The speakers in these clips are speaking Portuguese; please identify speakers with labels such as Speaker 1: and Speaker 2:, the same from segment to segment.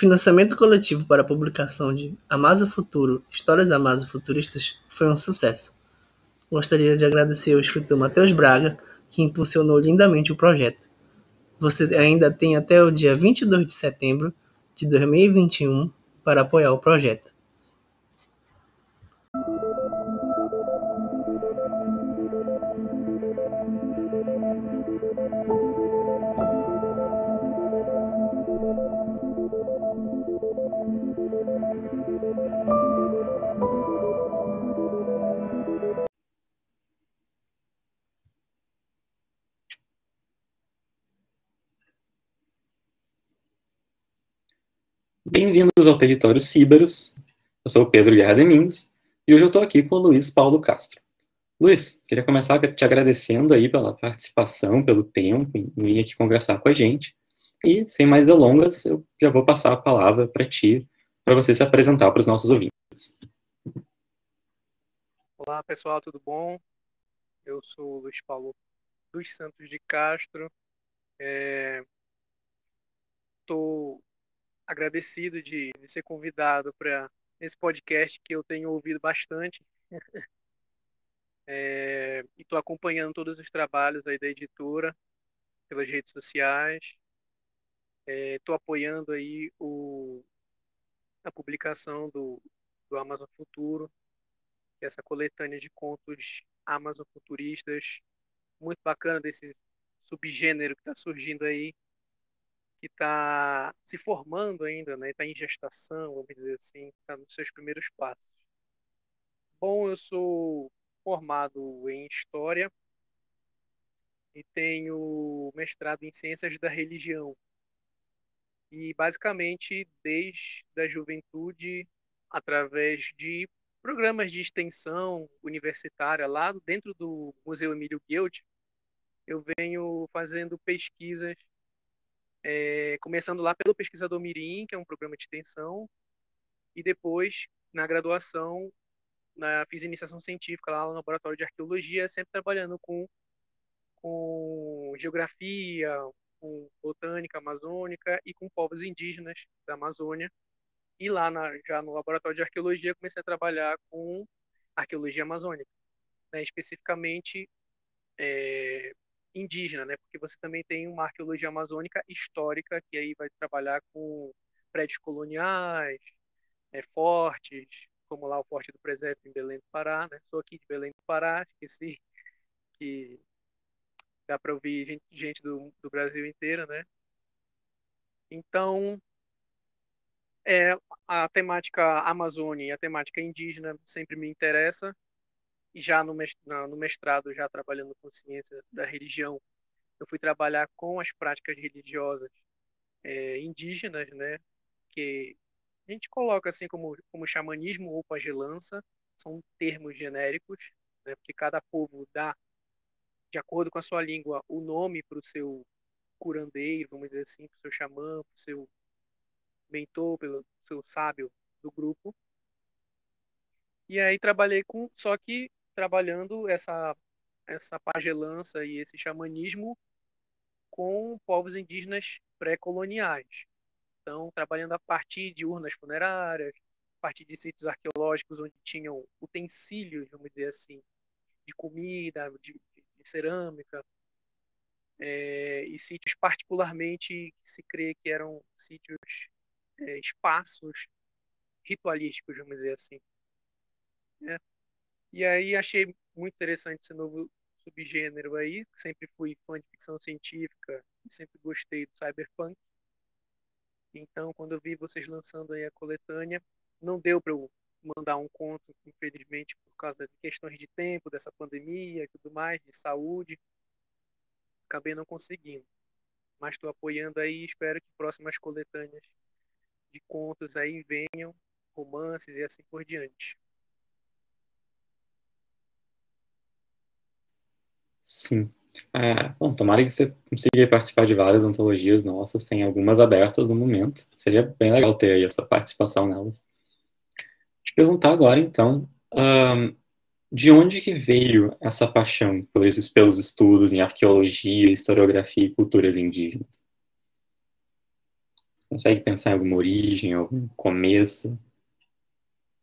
Speaker 1: financiamento coletivo para a publicação de Amasa Futuro, Histórias Amasa Futuristas, foi um sucesso. Gostaria de agradecer ao escritor Matheus Braga, que impulsionou lindamente o projeto. Você ainda tem até o dia 22 de setembro de 2021 para apoiar o projeto.
Speaker 2: Bem-vindos ao Território Cíberos. Eu sou o Pedro Guerra Domingos e hoje eu estou aqui com o Luiz Paulo Castro. Luiz, queria começar te agradecendo aí pela participação, pelo tempo em vir aqui conversar com a gente. E, sem mais delongas, eu já vou passar a palavra para ti, para você se apresentar para os nossos ouvintes.
Speaker 3: Olá, pessoal, tudo bom? Eu sou o Luiz Paulo dos Santos de Castro. Estou é agradecido de, ser convidado para esse podcast que eu tenho ouvido bastante. é, e estou acompanhando todos os trabalhos aí da editora pelas redes sociais. Estou é, apoiando aí o, a publicação do, do Amazon Futuro, que é essa coletânea de contos Amazon futuristas, muito bacana desse subgênero que está surgindo aí, que está se formando ainda, né? Está em gestação, vamos dizer assim, está nos seus primeiros passos. Bom, eu sou formado em História e tenho mestrado em Ciências da Religião. E basicamente, desde a juventude, através de programas de extensão universitária lá dentro do Museu Emílio Guild, eu venho fazendo pesquisas é, começando lá pelo Pesquisador Mirim, que é um programa de extensão, e depois, na graduação, na, fiz iniciação científica lá no Laboratório de Arqueologia, sempre trabalhando com, com geografia, com botânica amazônica e com povos indígenas da Amazônia. E lá, na, já no Laboratório de Arqueologia, comecei a trabalhar com arqueologia amazônica, né, especificamente é, indígena, né? Porque você também tem uma arqueologia amazônica histórica que aí vai trabalhar com prédios coloniais, é, fortes, como lá o Forte do Presépio em Belém do Pará, né? Sou aqui de Belém do Pará, esqueci que dá para ouvir gente, gente do, do Brasil inteiro, né? Então, é, a temática Amazônia e a temática indígena sempre me interessa já no mestrado, já trabalhando com ciência da religião, eu fui trabalhar com as práticas religiosas é, indígenas, né? Que a gente coloca assim como, como xamanismo ou pagelança, são termos genéricos, né? Porque cada povo dá, de acordo com a sua língua, o nome para o seu curandeiro, vamos dizer assim, para o seu xamã, para o seu mentor, pelo seu sábio do grupo. E aí trabalhei com, só que trabalhando essa, essa pagelança e esse xamanismo com povos indígenas pré-coloniais. Então, trabalhando a partir de urnas funerárias, a partir de sítios arqueológicos onde tinham utensílios, vamos dizer assim, de comida, de, de cerâmica, é, e sítios particularmente que se crê que eram sítios, é, espaços ritualísticos, vamos dizer assim. É. E aí achei muito interessante esse novo subgênero aí, sempre fui fã de ficção científica e sempre gostei do cyberpunk. Então, quando eu vi vocês lançando aí a coletânea, não deu para eu mandar um conto, infelizmente, por causa de questões de tempo, dessa pandemia e tudo mais, de saúde. Acabei não conseguindo. Mas estou apoiando aí e espero que próximas coletâneas de contos aí venham, romances e assim por diante.
Speaker 2: Sim. É, bom, tomara que você consiga participar de várias antologias nossas, tem algumas abertas no momento. Seria bem legal ter aí a sua participação nelas. Te perguntar agora, então, um, de onde que veio essa paixão pelos, pelos estudos em arqueologia, historiografia e culturas indígenas? Consegue pensar em alguma origem, algum começo?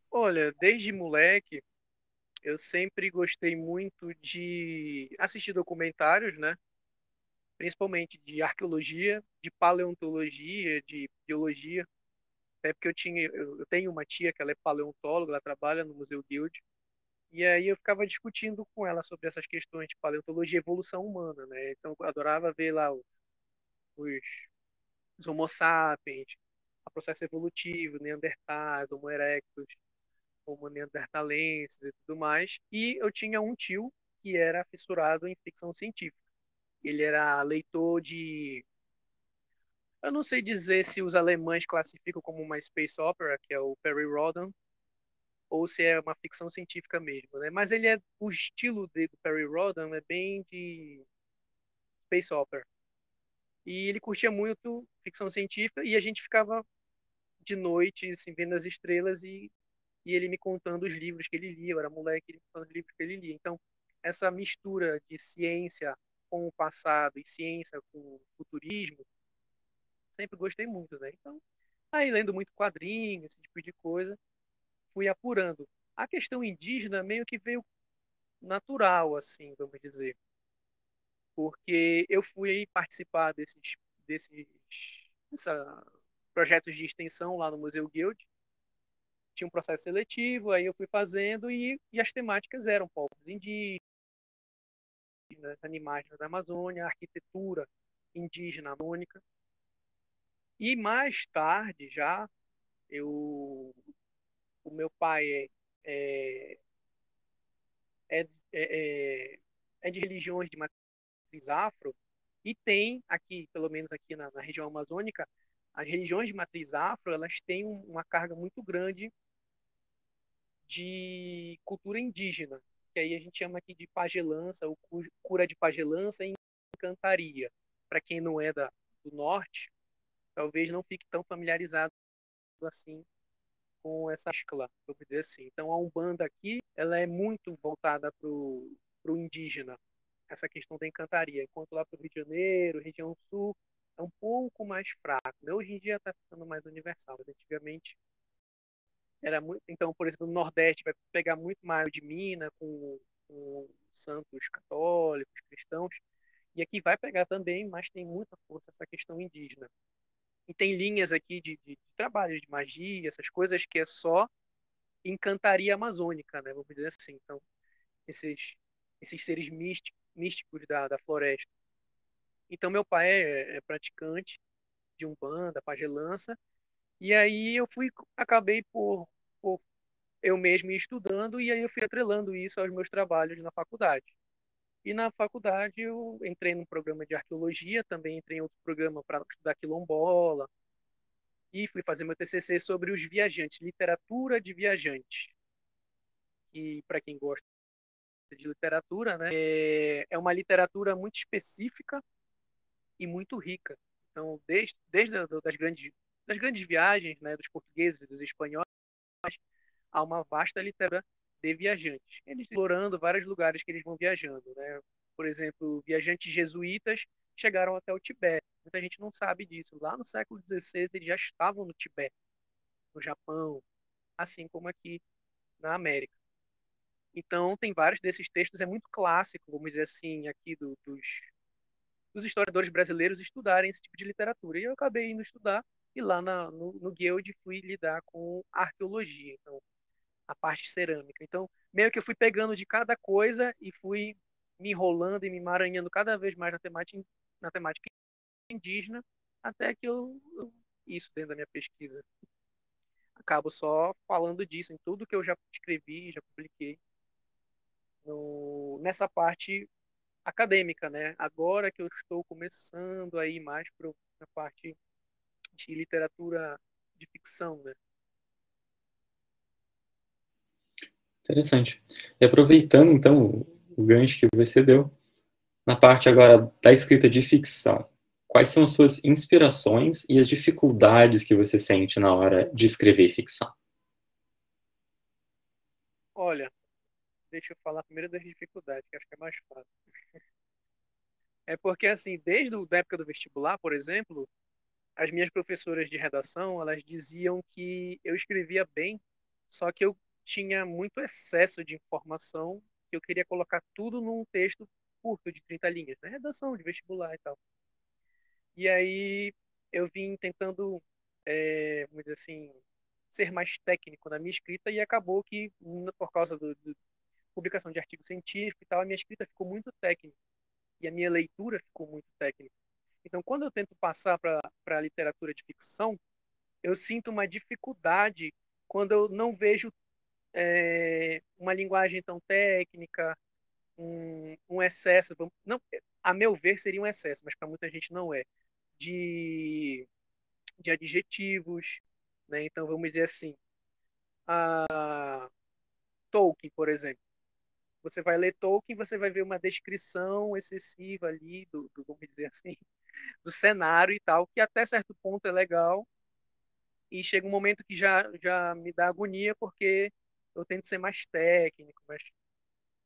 Speaker 3: Olha, desde moleque, eu sempre gostei muito de assistir documentários, né? Principalmente de arqueologia, de paleontologia, de biologia. Até porque eu tinha, eu tenho uma tia que ela é paleontóloga, ela trabalha no Museu Guild. E aí eu ficava discutindo com ela sobre essas questões de paleontologia e evolução humana, né? Então eu adorava ver lá os, os Homo sapiens, o processo evolutivo, Neandertais, Homo erectus, Homo neandertalenses e tudo mais. E eu tinha um tio que era fissurado em ficção científica. Ele era leitor de eu não sei dizer se os alemães classificam como uma space opera, que é o Perry Rhodan, ou se é uma ficção científica mesmo, né? Mas ele é o estilo de, do Perry Rhodan é bem de space opera. E ele curtia muito ficção científica e a gente ficava de noite assim, vendo as estrelas e, e ele me contando os livros que ele lia. Eu era moleque, ele me contando os livros que ele lia. Então, essa mistura de ciência com o passado e ciência com o futurismo, sempre gostei muito, né? Então, aí lendo muito quadrinhos, esse tipo de coisa, fui apurando. A questão indígena meio que veio natural, assim, vamos dizer. Porque eu fui participar desses, desses projetos de extensão lá no Museu Guild. Tinha um processo seletivo, aí eu fui fazendo e, e as temáticas eram povos indígenas, animais da Amazônia, arquitetura indígena amônica. E mais tarde já eu o meu pai é, é, é, é, é de religiões de matriz afro e tem aqui, pelo menos aqui na, na região amazônica, as religiões de matriz afro elas têm uma carga muito grande de cultura indígena, que aí a gente chama aqui de pagelança, ou cura de pagelança e encantaria. Para quem não é da, do norte, talvez não fique tão familiarizado assim com essa escala, vamos dizer assim. Então a Umbanda aqui, ela é muito voltada para o indígena, essa questão da encantaria, enquanto lá para o Rio de Janeiro, região sul, é um pouco mais fraco. Né? Hoje em dia está ficando mais universal, mas antigamente era muito. Então, por exemplo, no Nordeste vai pegar muito mais de Minas com, com santos católicos, cristãos, e aqui vai pegar também, mas tem muita força essa questão indígena. E tem linhas aqui de, de, de trabalho de magia, essas coisas que é só encantaria amazônica, né? Vamos dizer assim. Então, esses, esses seres místicos, místicos da, da floresta. Então, meu pai é, é praticante de umbanda, pagelança, e aí eu fui, acabei por, por eu mesmo estudando, e aí eu fui atrelando isso aos meus trabalhos na faculdade. E na faculdade eu entrei num programa de arqueologia, também entrei em outro programa para estudar quilombola. E fui fazer meu TCC sobre os viajantes, literatura de viajantes. Que, para quem gosta de literatura, né, é, é uma literatura muito específica e muito rica. Então, desde, desde das grandes, das grandes viagens né, dos portugueses e dos espanhóis, há uma vasta literatura de viajantes. Eles explorando vários lugares que eles vão viajando, né? Por exemplo, viajantes jesuítas chegaram até o Tibete. Muita gente não sabe disso. Lá no século XVI eles já estavam no Tibete, no Japão, assim como aqui na América. Então, tem vários desses textos, é muito clássico, vamos dizer assim, aqui do, dos, dos historiadores brasileiros estudarem esse tipo de literatura. E eu acabei indo estudar, e lá na, no, no Guild fui lidar com arqueologia. Então, a parte cerâmica. Então, meio que eu fui pegando de cada coisa e fui me enrolando e me emaranhando cada vez mais na temática, na temática indígena, até que eu, isso dentro da minha pesquisa. Acabo só falando disso em tudo que eu já escrevi, já publiquei no, nessa parte acadêmica, né? Agora que eu estou começando aí mais para a parte de literatura de ficção, né?
Speaker 2: Interessante. E aproveitando, então, o gancho que você deu, na parte agora da escrita de ficção, quais são as suas inspirações e as dificuldades que você sente na hora de escrever ficção?
Speaker 3: Olha, deixa eu falar primeiro das dificuldades, que acho que é mais fácil. É porque, assim, desde a época do vestibular, por exemplo, as minhas professoras de redação, elas diziam que eu escrevia bem, só que eu tinha muito excesso de informação, que eu queria colocar tudo num texto curto de 30 linhas, né? Redação de vestibular e tal. E aí eu vim tentando, é, vamos dizer assim, ser mais técnico na minha escrita e acabou que, por causa da publicação de artigo científico e tal, a minha escrita ficou muito técnica e a minha leitura ficou muito técnica. Então, quando eu tento passar para a literatura de ficção, eu sinto uma dificuldade quando eu não vejo é, uma linguagem tão técnica, um, um excesso, não, a meu ver seria um excesso, mas para muita gente não é, de, de adjetivos, né? Então vamos dizer assim, a Tolkien, por exemplo. Você vai ler Tolkien, você vai ver uma descrição excessiva ali do, do vamos dizer assim, do cenário e tal, que até certo ponto é legal. E chega um momento que já já me dá agonia porque eu tento ser mais técnico, mais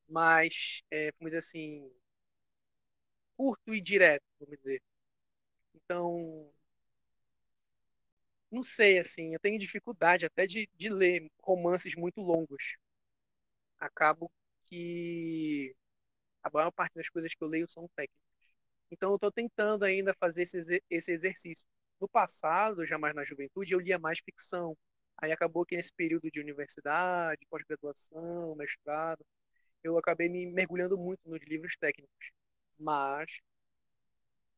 Speaker 3: mais, é, vamos dizer assim, curto e direto, vamos dizer. Então, não sei, assim, eu tenho dificuldade até de, de ler romances muito longos. Acabo que a maior parte das coisas que eu leio são técnicas. Então, eu estou tentando ainda fazer esse, esse exercício. No passado, já mais na juventude, eu lia mais ficção. Aí acabou que nesse período de universidade, pós-graduação, mestrado, eu acabei me mergulhando muito nos livros técnicos. Mas,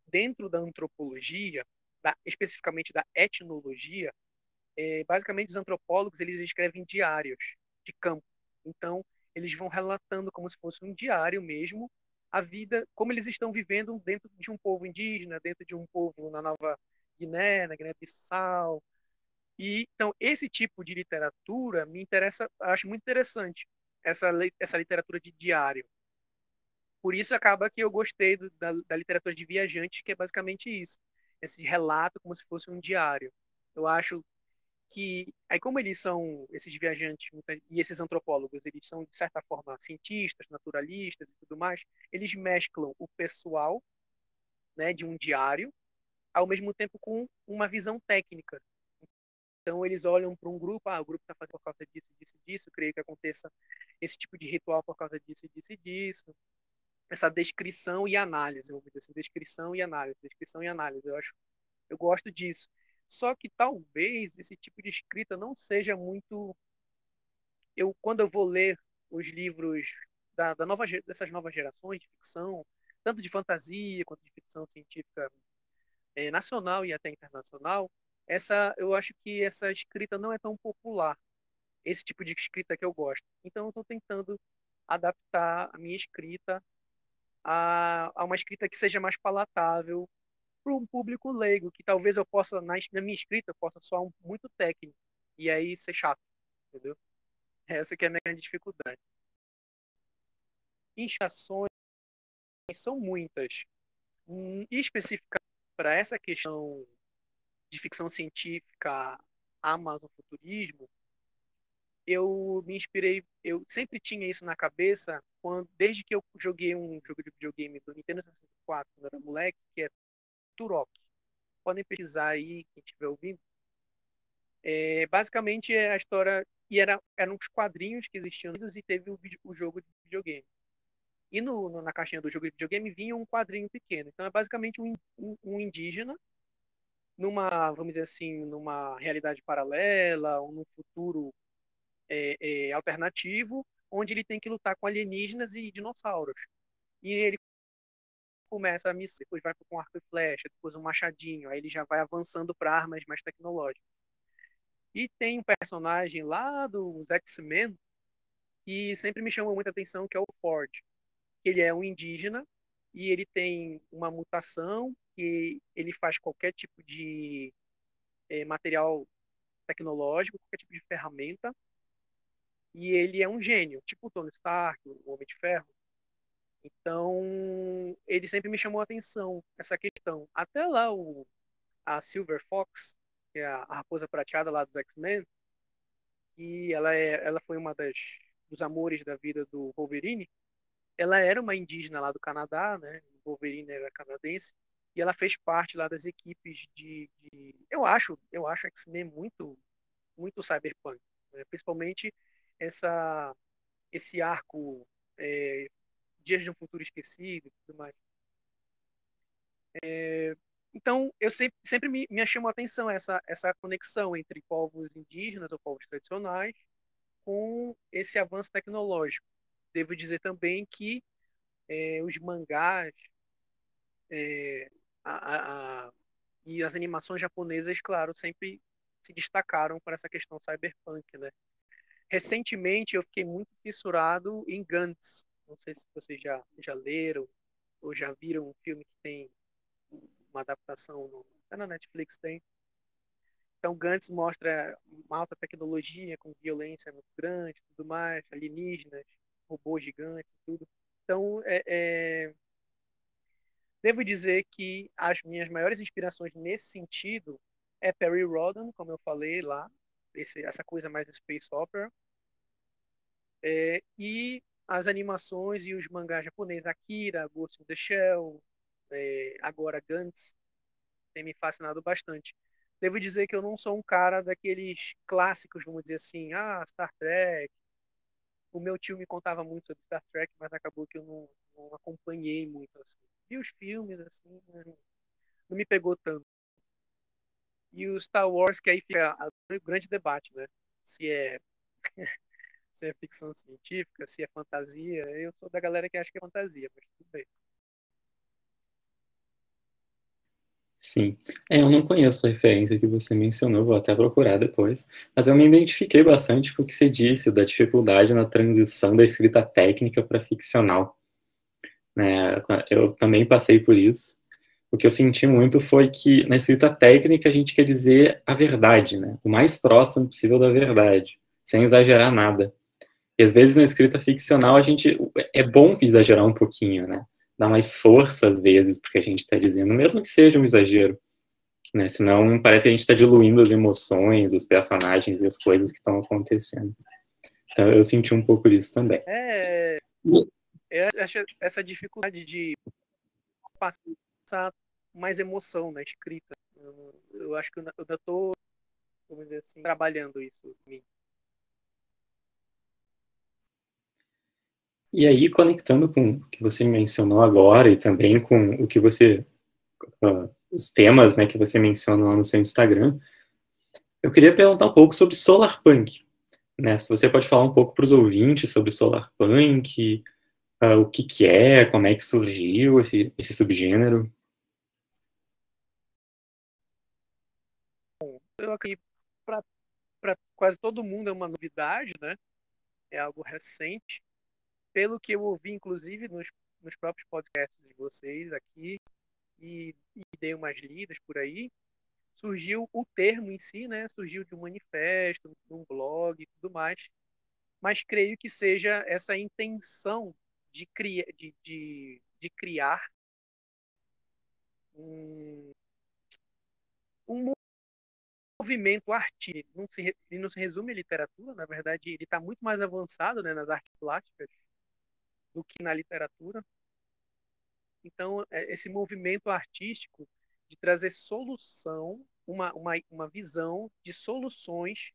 Speaker 3: dentro da antropologia, da, especificamente da etnologia, é, basicamente os antropólogos eles escrevem diários de campo. Então, eles vão relatando como se fosse um diário mesmo a vida, como eles estão vivendo dentro de um povo indígena, dentro de um povo na Nova Guiné, na Guiné-Bissau. E então esse tipo de literatura me interessa, acho muito interessante essa essa literatura de diário. Por isso acaba que eu gostei do, da, da literatura de viajantes, que é basicamente isso esse relato como se fosse um diário. Eu acho que aí como eles são esses viajantes e esses antropólogos, eles são de certa forma cientistas, naturalistas e tudo mais, eles mesclam o pessoal, né, de um diário, ao mesmo tempo com uma visão técnica. Então eles olham para um grupo, ah, o grupo está fazendo por causa disso, disso, disso, creio que aconteça esse tipo de ritual por causa disso, disso disso essa descrição e análise, vamos dizer assim, descrição e análise, descrição e análise. Eu acho, eu gosto disso. Só que talvez esse tipo de escrita não seja muito. Eu quando eu vou ler os livros da, da nova, dessas novas gerações de ficção, tanto de fantasia quanto de ficção científica é, nacional e até internacional, essa eu acho que essa escrita não é tão popular. Esse tipo de escrita que eu gosto. Então eu estou tentando adaptar a minha escrita a, a uma escrita que seja mais palatável para um público leigo, que talvez eu possa, na, minha escrita, possa soar muito técnico e aí ser chato, entendeu? Essa que é a minha dificuldade. Inchações são muitas. Hum, especificamente para essa questão de ficção científica, Amazon futurismo, eu me inspirei, eu sempre tinha isso na cabeça quando, desde que eu joguei um jogo de videogame do Nintendo 64 quando eu era moleque, que é Turok. Podem pesquisar aí, quem estiver ouvindo. É, basicamente é a história e era eram os quadrinhos que existiam e teve o, o jogo de videogame. E no, no, na caixinha do jogo de videogame vinha um quadrinho pequeno. Então é basicamente um, um, um indígena numa, vamos dizer assim, numa realidade paralela, ou num futuro é, é, alternativo, onde ele tem que lutar com alienígenas e dinossauros. E ele começa a missão, depois vai com arco e flecha, depois um machadinho, aí ele já vai avançando para armas mais tecnológicas. E tem um personagem lá dos X-Men que sempre me chamou muita atenção, que é o Ford. Ele é um indígena e ele tem uma mutação que ele faz qualquer tipo de é, material tecnológico, qualquer tipo de ferramenta, e ele é um gênio, tipo o Tony Stark, o Homem de Ferro. Então, ele sempre me chamou a atenção essa questão. Até lá o a Silver Fox, que é a raposa prateada lá dos X-Men, que ela é ela foi uma das dos amores da vida do Wolverine. Ela era uma indígena lá do Canadá, né? O Wolverine era canadense. e ela fez parte lá das equipes de, de eu acho, eu acho X-Men muito, muito cyberpunk, né? principalmente essa, esse arco é, Dias de um Futuro Esquecido e tudo mais. É, então, eu sempre, sempre me, me chamou a atenção essa, essa conexão entre povos indígenas ou povos tradicionais com esse avanço tecnológico. Devo dizer também que é, os mangás é, a, a, e as animações japonesas, claro, sempre se destacaram para essa questão cyberpunk, né? Recentemente eu fiquei muito fissurado em Gantz. Não sei se vocês já, já leram ou já viram um filme que tem uma adaptação no, até na Netflix tem. Então Gantz mostra uma alta tecnologia com violência muito grande, tudo mais, alienígenas, robôs gigantes, tudo. Então é, é... devo dizer que as minhas maiores inspirações nesse sentido é Perry Rodan, como eu falei lá, esse, essa coisa mais space opera, é, e as animações e os mangás japoneses, Akira, Ghost in the Shell, é, agora Gantz, tem me fascinado bastante. Devo dizer que eu não sou um cara daqueles clássicos, vamos dizer assim, ah, Star Trek. O meu tio me contava muito sobre Star Trek, mas acabou que eu não, não acompanhei muito assim. Vi os filmes assim, não me pegou tanto. E o Star Wars, que aí fica o grande debate, né? Se é se é ficção científica, se é fantasia. Eu sou da galera que acha que é fantasia, mas tudo bem.
Speaker 2: Sim. É, eu não conheço a referência que você mencionou, vou até procurar depois, mas eu me identifiquei bastante com o que você disse da dificuldade na transição da escrita técnica para ficcional. Né? Eu também passei por isso. O que eu senti muito foi que na escrita técnica a gente quer dizer a verdade, né? o mais próximo possível da verdade, sem exagerar nada. E às vezes na escrita ficcional a gente é bom exagerar um pouquinho, né? dar mais força às vezes porque a gente está dizendo, mesmo que seja um exagero. Né? Senão parece que a gente está diluindo as emoções, os personagens e as coisas que estão acontecendo. Então eu senti um pouco disso também.
Speaker 3: É, eu acho essa dificuldade de passar mais emoção na escrita. Eu, acho que eu ainda estou, vamos dizer assim, trabalhando isso.
Speaker 2: E aí, conectando com o que você mencionou agora e também com o que você. Uh, os temas né, que você menciona lá no seu Instagram, eu queria perguntar um pouco sobre Solarpunk. Né? Se você pode falar um pouco para os ouvintes sobre Solarpunk, uh, o que, que é, como é que surgiu esse, esse subgênero.
Speaker 3: Eu acredito para quase todo mundo é uma novidade, né? É algo recente pelo que eu ouvi, inclusive, nos, nos próprios podcasts de vocês aqui, e, e dei umas lidas por aí, surgiu o termo em si, né? Surgiu de um manifesto, de um blog e tudo mais. Mas creio que seja essa intenção de, cria, de, de, de criar um, um movimento artístico. Não se, ele não se resume à literatura, na verdade, ele está muito mais avançado né, nas artes plásticas do que na literatura. Então, é, esse movimento artístico de trazer solução, uma, uma, uma visão de soluções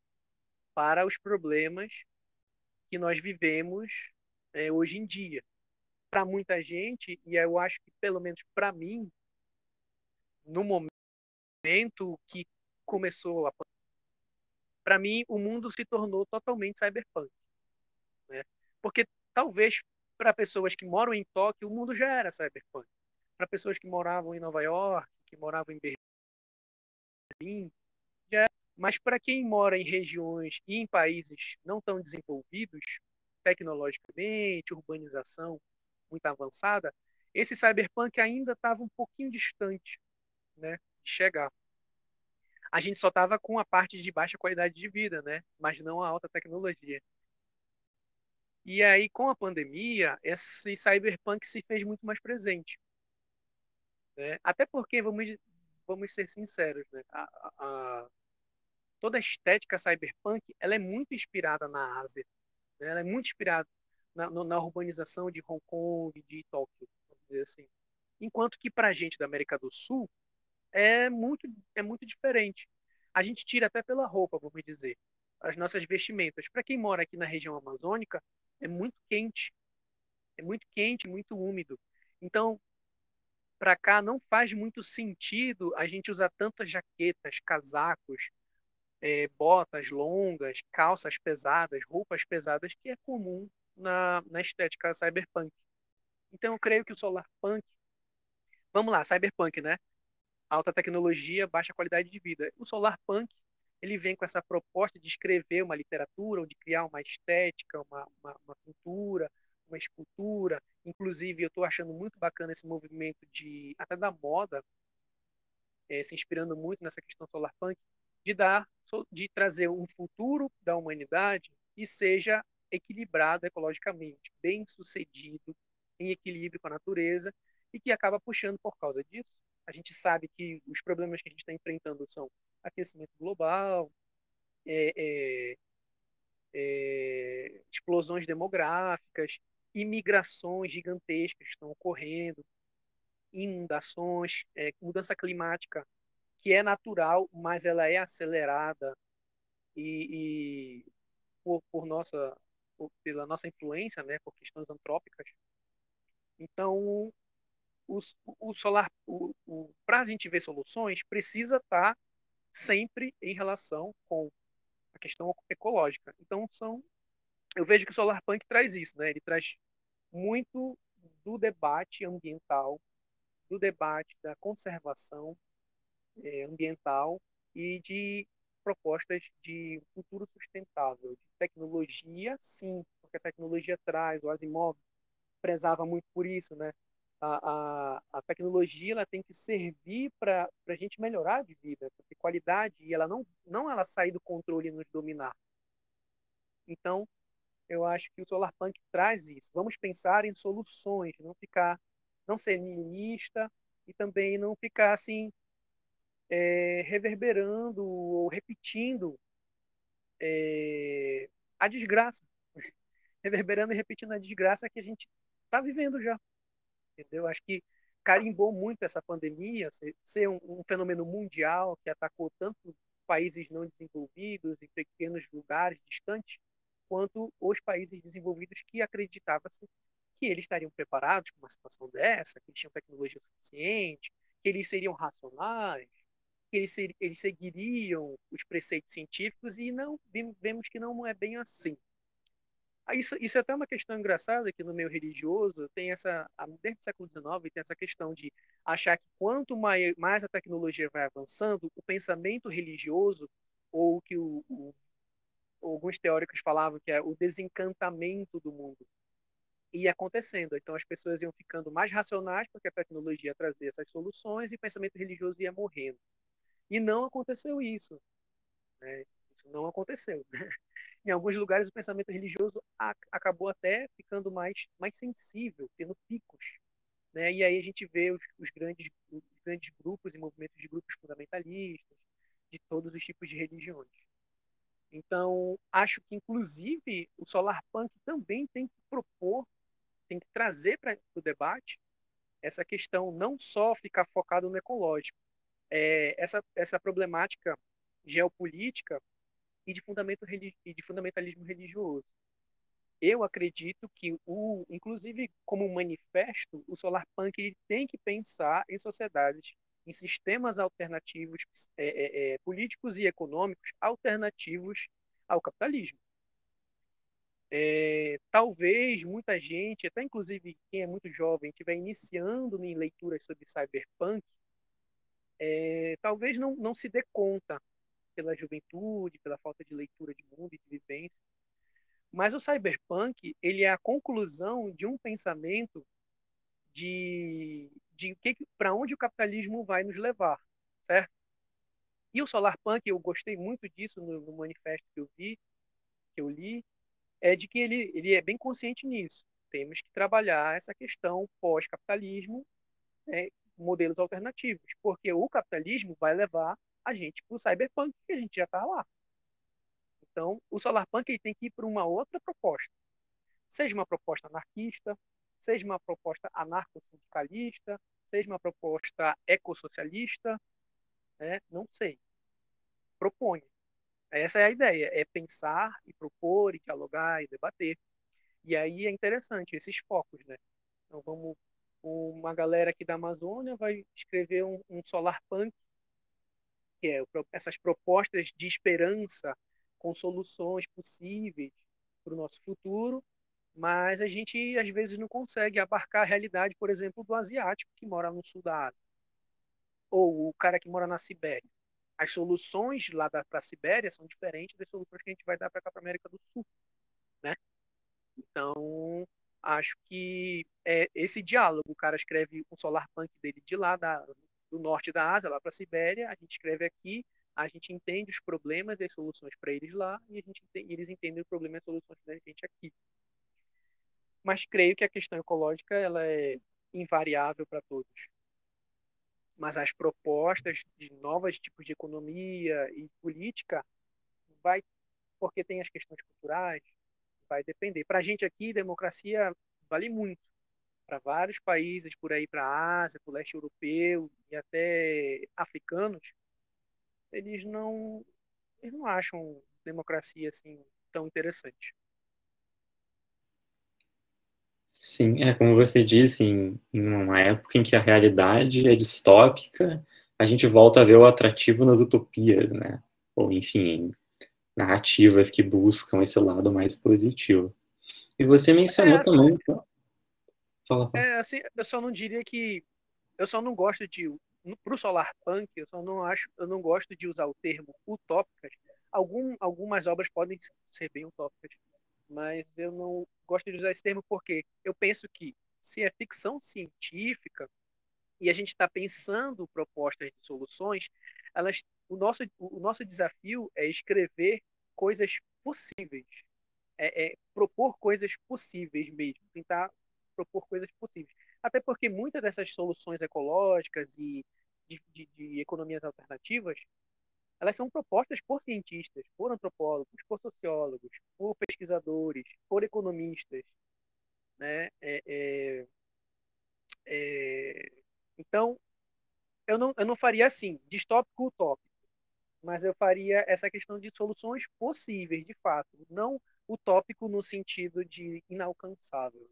Speaker 3: para os problemas que nós vivemos é, hoje em dia. Para muita gente, e eu acho que pelo menos para mim, no momento que começou a para mim o mundo se tornou totalmente cyberpunk, né? Porque talvez para pessoas que moram em Tóquio, o mundo já era cyberpunk. Para pessoas que moravam em Nova York, que moravam em Berlim, já era. Mas para quem mora em regiões e em países não tão desenvolvidos, tecnologicamente, urbanização muito avançada, esse cyberpunk ainda estava um pouquinho distante né, de chegar. A gente só estava com a parte de baixa qualidade de vida, né, mas não a alta tecnologia. E aí, com a pandemia, esse cyberpunk se fez muito mais presente. Né? Até porque, vamos, vamos ser sinceros, né? a, a, toda a estética cyberpunk ela é muito inspirada na Ásia. Né? Ela é muito inspirada na, na urbanização de Hong Kong, de Tóquio, vamos dizer assim. Enquanto que para a gente da América do Sul é muito, é muito diferente. A gente tira até pela roupa, vamos dizer, as nossas vestimentas. Para quem mora aqui na região amazônica, é muito quente. É muito quente, muito úmido. Então, para cá não faz muito sentido a gente usar tantas jaquetas, casacos, é, botas longas, calças pesadas, roupas pesadas, que é comum na, na estética cyberpunk. Então eu creio que o solarpunk, vamos lá, cyberpunk, né? Alta tecnologia, baixa qualidade de vida. O solarpunk ele vem com essa proposta de escrever uma literatura ou de criar uma estética, uma, uma, uma cultura, uma escultura. Inclusive, eu estou achando muito bacana esse movimento de até da moda, é, se inspirando muito nessa questão solarpunk, de dar, de trazer um futuro da humanidade que seja equilibrado ecologicamente, bem sucedido, em equilíbrio com a natureza e que acaba puxando por causa disso. A gente sabe que os problemas que a gente está enfrentando são aquecimento global, é, é, é, explosões demográficas, imigrações gigantescas que estão ocorrendo, inundações, é, mudança climática que é natural, mas ela é acelerada e, e por, por, nossa por, pela nossa influência, né, por questões antrópicas. Então, o, o solar, para a gente ver soluções, precisa estar tá sempre em relação com a questão ecológica. Então, são eu vejo que o Solar Punk traz isso, né? Ele traz muito do debate ambiental, do debate da conservação é, ambiental e de propostas de futuro sustentável, de tecnologia, sim, porque a tecnologia traz, o Asimov prezava muito por isso, né? A, a, a tecnologia ela tem que servir para a gente melhorar de vida, porque qualidade e ela não não ela sair do controle e nos dominar. Então, eu acho que o Solarpunk traz isso. Vamos pensar em soluções, não ficar, não ser mimista e também não ficar assim é, reverberando ou repetindo é, a desgraça, reverberando e repetindo a desgraça que a gente está vivendo já. Entendeu? Acho que carimbou muito essa pandemia, ser, ser um, um, fenômeno mundial que atacou tanto países não desenvolvidos em pequenos lugares distantes, quanto os países desenvolvidos que acreditavam-se que eles estariam preparados para uma situação dessa, que eles tinham tecnologia suficiente, que eles seriam racionais, que eles, ser, eles seguiriam os preceitos científicos e não vemos que não é bem assim. Ah, isso, isso é até uma questão engraçada que no meio religioso tem essa, desde o século XIX, tem essa questão de achar que quanto mais, mais a tecnologia vai avançando, o pensamento religioso ou que o, o alguns teóricos falavam que é o desencantamento do mundo ia acontecendo. Então as pessoas iam ficando mais racionais porque a tecnologia trazia essas soluções e o pensamento religioso ia morrendo. E não aconteceu isso. Né? Isso não aconteceu. Né? Em alguns lugares o pensamento religioso acabou até ficando mais, mais sensível, tendo picos. Né? E aí a gente vê os, os, grandes, os grandes grupos e movimentos de grupos fundamentalistas, de todos os tipos de religiões. Então, acho que, inclusive, o Solar Punk também tem que propor, tem que trazer para o debate essa questão, não só ficar focado no ecológico, é, essa, essa problemática geopolítica e de, fundamento, e de fundamentalismo religioso. Eu acredito que, o, inclusive como manifesto, o Solar Punk ele tem que pensar em sociedades em sistemas alternativos é, é, é, políticos e econômicos alternativos ao capitalismo. É, talvez muita gente, até inclusive quem é muito jovem, estiver iniciando em leituras sobre cyberpunk, é, talvez não, não se dê conta pela juventude, pela falta de leitura de mundo e de vivência. Mas o cyberpunk ele é a conclusão de um pensamento de, de para onde o capitalismo vai nos levar, certo? E o Solarpunk, eu gostei muito disso no, no, manifesto que eu vi, que eu li, é de que ele, ele é bem consciente nisso. Temos que trabalhar essa questão pós-capitalismo, né, modelos alternativos, porque o capitalismo vai levar a gente para o cyberpunk, que a gente já está lá. Então, o Solarpunk ele tem que ir para uma outra proposta. Seja uma proposta anarquista, seja uma proposta anarco-sindicalista, seja uma proposta ecossocialista, né? não sei. Proponha. Essa é a ideia, é pensar e propor e dialogar e debater. E aí é interessante esses focos, né? Então vamos uma galera aqui da Amazônia vai escrever um, um solar punk, que é essas propostas de esperança com soluções possíveis para o nosso futuro, mas a gente às vezes não consegue abarcar a realidade, por exemplo, do asiático que mora no sul da Ásia, ou o cara que mora na Sibéria. As soluções lá para a Sibéria são diferentes das soluções que a gente vai dar para a América do Sul, né? Então, acho que é esse diálogo, o cara escreve um solar punk dele de lá da, do norte da Ásia, lá para a Sibéria, a gente escreve aqui, a gente entende os problemas e as soluções para eles lá, e a gente entende, eles entendem os problemas e as soluções da gente aqui. Mas creio que a questão ecológica ela é invariável para todos. Mas as propostas de novos tipos de economia e política vai porque tem as questões culturais, vai depender. Para a gente aqui, democracia vale muito. Para vários países por aí, para a Ásia, para o leste europeu e até africanos, eles não, eles não acham democracia assim tão interessante.
Speaker 2: Sim, é como você disse, em, em uma época em que a realidade é distópica, a gente volta a ver o atrativo nas utopias, né? Ou, enfim, narrativas que buscam esse lado mais positivo. E você mencionou é, também. Então,
Speaker 3: fala, fala. É, assim, eu só não diria que. Eu só não gosto de. Para o Solar Punk, eu só não acho. Eu não gosto de usar o termo utópicas. Algum, algumas obras podem ser bem utópicas, mas eu não gosto de usar esse termo porque eu penso que se é ficção científica e a gente está pensando propostas de soluções, elas o nosso, o nosso desafio é escrever coisas possíveis, é, é propor coisas possíveis mesmo, tentar propor coisas possíveis. Até porque muitas dessas soluções ecológicas e de, de, de, economias alternativas, elas são propostas por cientistas, por antropólogos, por sociólogos, por pesquisadores, por economistas, né? É, é, é... Então, eu não, eu não faria assim, distópico utópico mas eu faria essa questão de soluções possíveis, de fato, não utópico no sentido de inalcançável.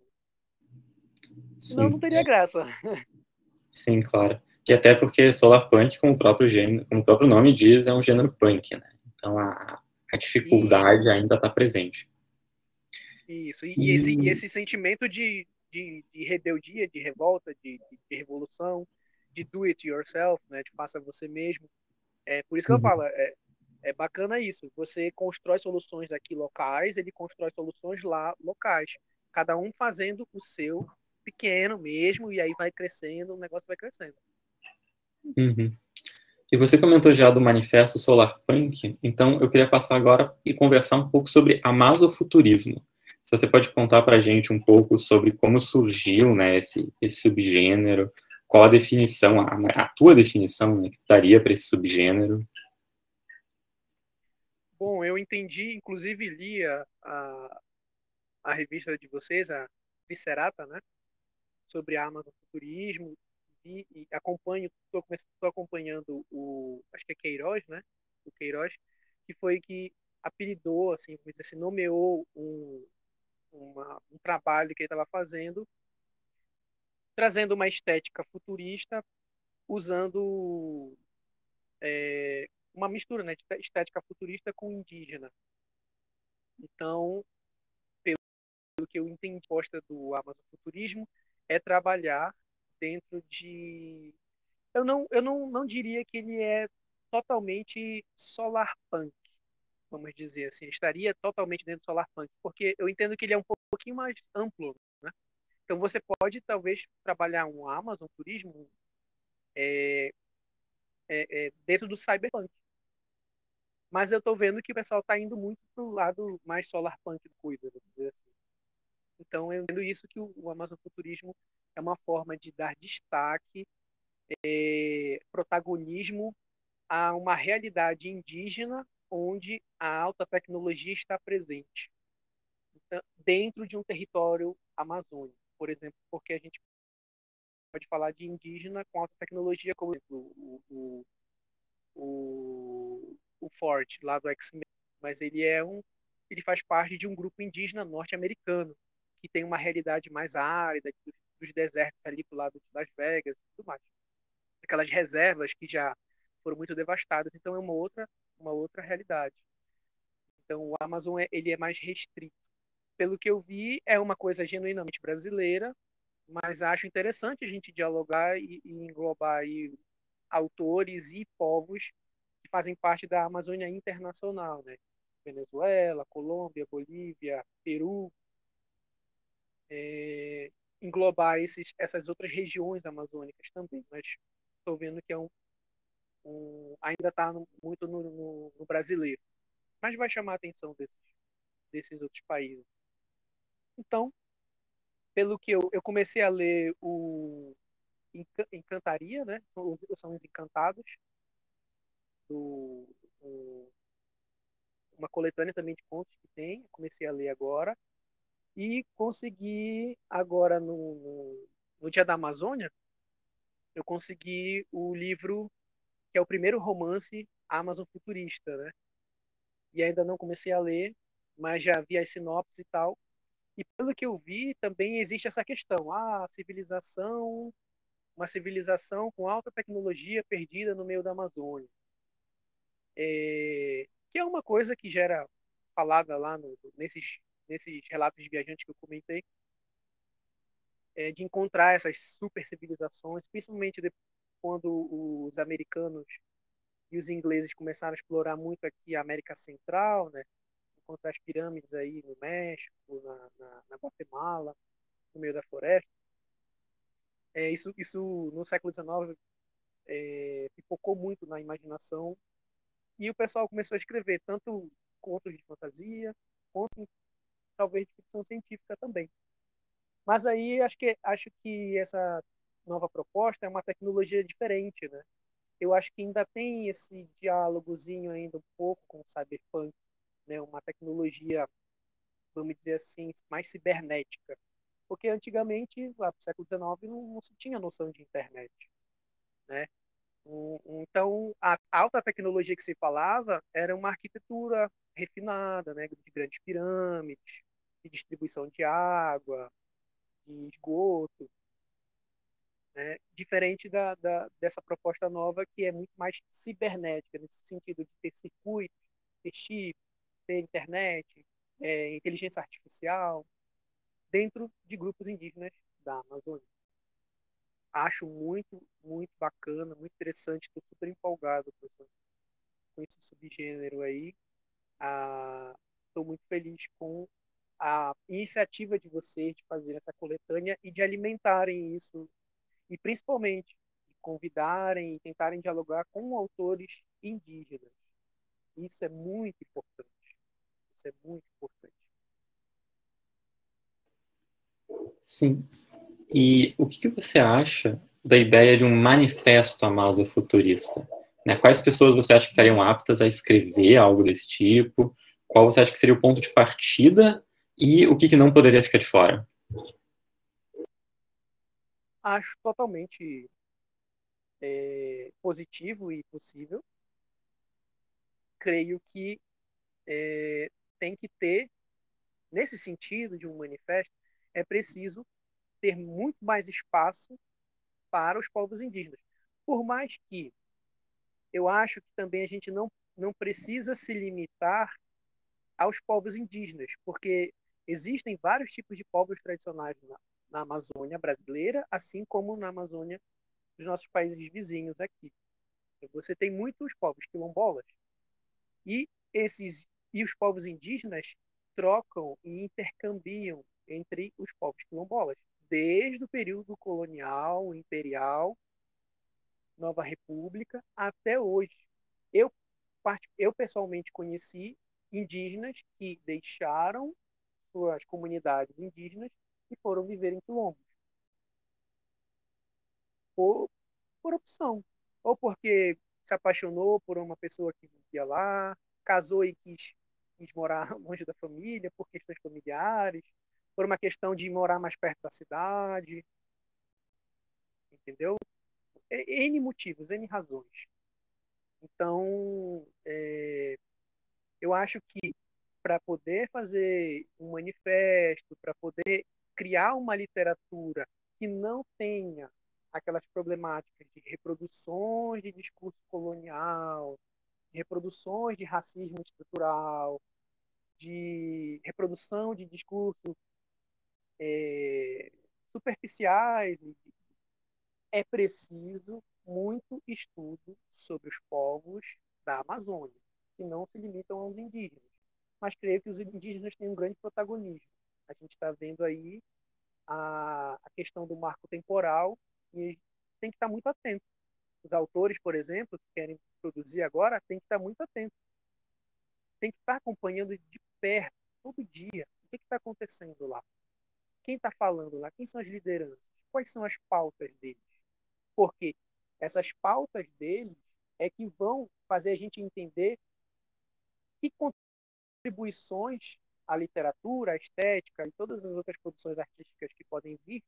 Speaker 3: Senão não teria graça.
Speaker 2: Sim, claro. E até porque solar punk, como o próprio gênero, como o próprio nome diz, é um gênero punk, né? Então a, a dificuldade Isso. ainda está presente.
Speaker 3: Isso. E, e, esse, e esse sentimento de, de, de, rebeldia, de revolta, de, de, revolução, de do it yourself, né? De faça você mesmo, é por isso que eu uhum. falo, é, é bacana isso. Você constrói soluções aqui locais, ele constrói soluções lá locais. Cada um fazendo o seu pequeno mesmo, e aí vai crescendo, o negócio vai crescendo.
Speaker 2: Uhum. E você comentou já do manifesto Solar Punk, então eu queria passar agora e conversar um pouco sobre amazofuturismo. Se você pode contar para a gente um pouco sobre como surgiu né, esse, esse subgênero, qual a definição, a, a tua definição né, que tu daria para esse subgênero?
Speaker 3: Bom, eu entendi, inclusive li a, a, a revista de vocês, a Vicerata, né? Sobre a Amazon Futurismo, e, e acompanho, estou acompanhando o, acho que é Queiroz, né? O Queiroz, que foi que apelidou, assim, assim, nomeou um, uma, um trabalho que ele estava fazendo trazendo uma estética futurista, usando é, uma mistura né, de estética futurista com indígena. Então, pelo que eu entendi, a proposta do Amazon Futurismo é trabalhar dentro de. Eu não, eu não, não diria que ele é totalmente solar punk, vamos dizer assim. Estaria totalmente dentro do solar punk, porque eu entendo que ele é um pouquinho mais amplo então você pode talvez trabalhar um Amazon Turismo é, é, é, dentro do Cyberpunk. Mas eu estou vendo que o pessoal está indo muito para o lado mais solarpunk do coisa, vamos dizer assim. Então eu entendo isso que o, o Amazon Futurismo é uma forma de dar destaque, é, protagonismo a uma realidade indígena onde a alta tecnologia está presente então, dentro de um território amazônico por exemplo, porque a gente pode falar de indígena com alta tecnologia, como o, o, o, o Ford, lá do X-Men, mas ele é um ele faz parte de um grupo indígena norte-americano que tem uma realidade mais árida dos, dos desertos ali do lado de Las Vegas e tudo mais. Aquelas reservas que já foram muito devastadas então é uma outra uma outra realidade. Então o Amazon é, ele é mais restrito. Pelo que eu vi é uma coisa genuinamente brasileira mas acho interessante a gente dialogar e, e englobar aí autores e povos que fazem parte da Amazônia internacional, né? Venezuela, Colômbia, Bolívia, Peru, é, englobar esses, essas outras regiões amazônicas também, mas estou vendo que é um, um ainda está muito no, no, no, brasileiro, mas vai chamar a atenção desses, desses outros países. Então, pelo que eu, eu comecei a ler o Encantaria, né? São, os Encantados, do, do, uma coletânea também de contos que tem, comecei a ler agora, e consegui agora no, no, Dia da Amazônia, eu consegui o livro que é o primeiro romance Amazon futurista, né? E ainda não comecei a ler, mas já vi as sinopses e tal. E pelo que eu vi, também existe essa questão, ah, a civilização, uma civilização com alta tecnologia perdida no meio da Amazônia. É, que é uma coisa que gera falada lá no, nesses, nesses relatos de viajantes que eu comentei, é, de encontrar essas super civilizações, principalmente depois, quando os americanos e os ingleses começaram a explorar muito aqui a América Central, né? encontrar as pirâmides aí no México, na, na, na Guatemala, no meio da floresta. É, isso, isso no século XIX é, pipocou muito na imaginação e o pessoal começou a escrever tanto contos de fantasia, quanto talvez de ficção científica também. Mas aí acho que acho que essa nova proposta é uma tecnologia diferente, né? Eu acho que ainda tem esse diálogozinho ainda um pouco com o cyberpunk, né? Uma tecnologia, vamos dizer assim, mais cibernética. Porque antigamente, lá no século XIX, não, não se tinha noção de internet, né? Então, a alta tecnologia que se falava era uma arquitetura refinada, né, de grandes pirâmides, de distribuição de água, de esgoto, né, diferente da, da, dessa proposta nova que é muito mais cibernética, nesse sentido de ter circuitos, ter chip, ter internet, é, inteligência artificial, dentro de grupos indígenas da Amazônia acho muito, muito bacana, muito interessante. Estou super empolgado com, com esse subgênero aí. Estou ah, muito feliz com a iniciativa de vocês de fazer essa coletânea e de alimentarem isso, e principalmente convidarem e tentarem dialogar com autores indígenas. Isso é muito importante. Isso é muito importante.
Speaker 2: Sim, e o que, você acha da ideia de um manifesto Amazon futurista? Né? Quais pessoas você acha que estariam aptas a escrever algo desse tipo? Qual você acha que seria o ponto de partida e o que, que não poderia ficar de fora?
Speaker 3: Acho totalmente é, positivo e possível. Creio que é, tem que ter, nesse sentido de um manifesto, é preciso ter muito mais espaço para os povos indígenas. Por mais que eu acho que também a gente não, não precisa se limitar aos povos indígenas, porque existem vários tipos de povos tradicionais na, na Amazônia brasileira, assim como na Amazônia dos nossos países vizinhos aqui. Você tem muitos povos quilombolas e esses e os povos indígenas trocam e intercambiam entre os povos quilombolas desde o período colonial, imperial, Nova República, até hoje. Eu, eu pessoalmente conheci indígenas que deixaram suas comunidades indígenas e foram viver em quilombos. Por, por opção. Ou porque se apaixonou por uma pessoa que vivia lá, casou e quis, quis morar longe da família por questões familiares, por uma questão de morar mais perto da cidade. entendeu? N motivos, N razões. Então, é, eu acho que para poder fazer um manifesto, para poder criar uma literatura que não tenha aquelas problemáticas de reproduções de discurso colonial, de reproduções de racismo estrutural, de reprodução de discursos é, superficiais. É preciso muito estudo sobre os povos da Amazônia, que não se limitam aos indígenas. Mas creio que os indígenas têm um grande protagonismo. A gente está vendo aí a, a questão do marco temporal e tem que estar muito atento. Os autores, por exemplo, que querem produzir agora, tem que estar muito atento. Tem que estar acompanhando de perto, todo dia, o que está acontecendo lá. Quem está falando lá? Quem são as lideranças? Quais são as pautas deles? Porque essas pautas deles é que vão fazer a gente entender que contribuições à literatura, à estética e todas as outras produções artísticas que podem vir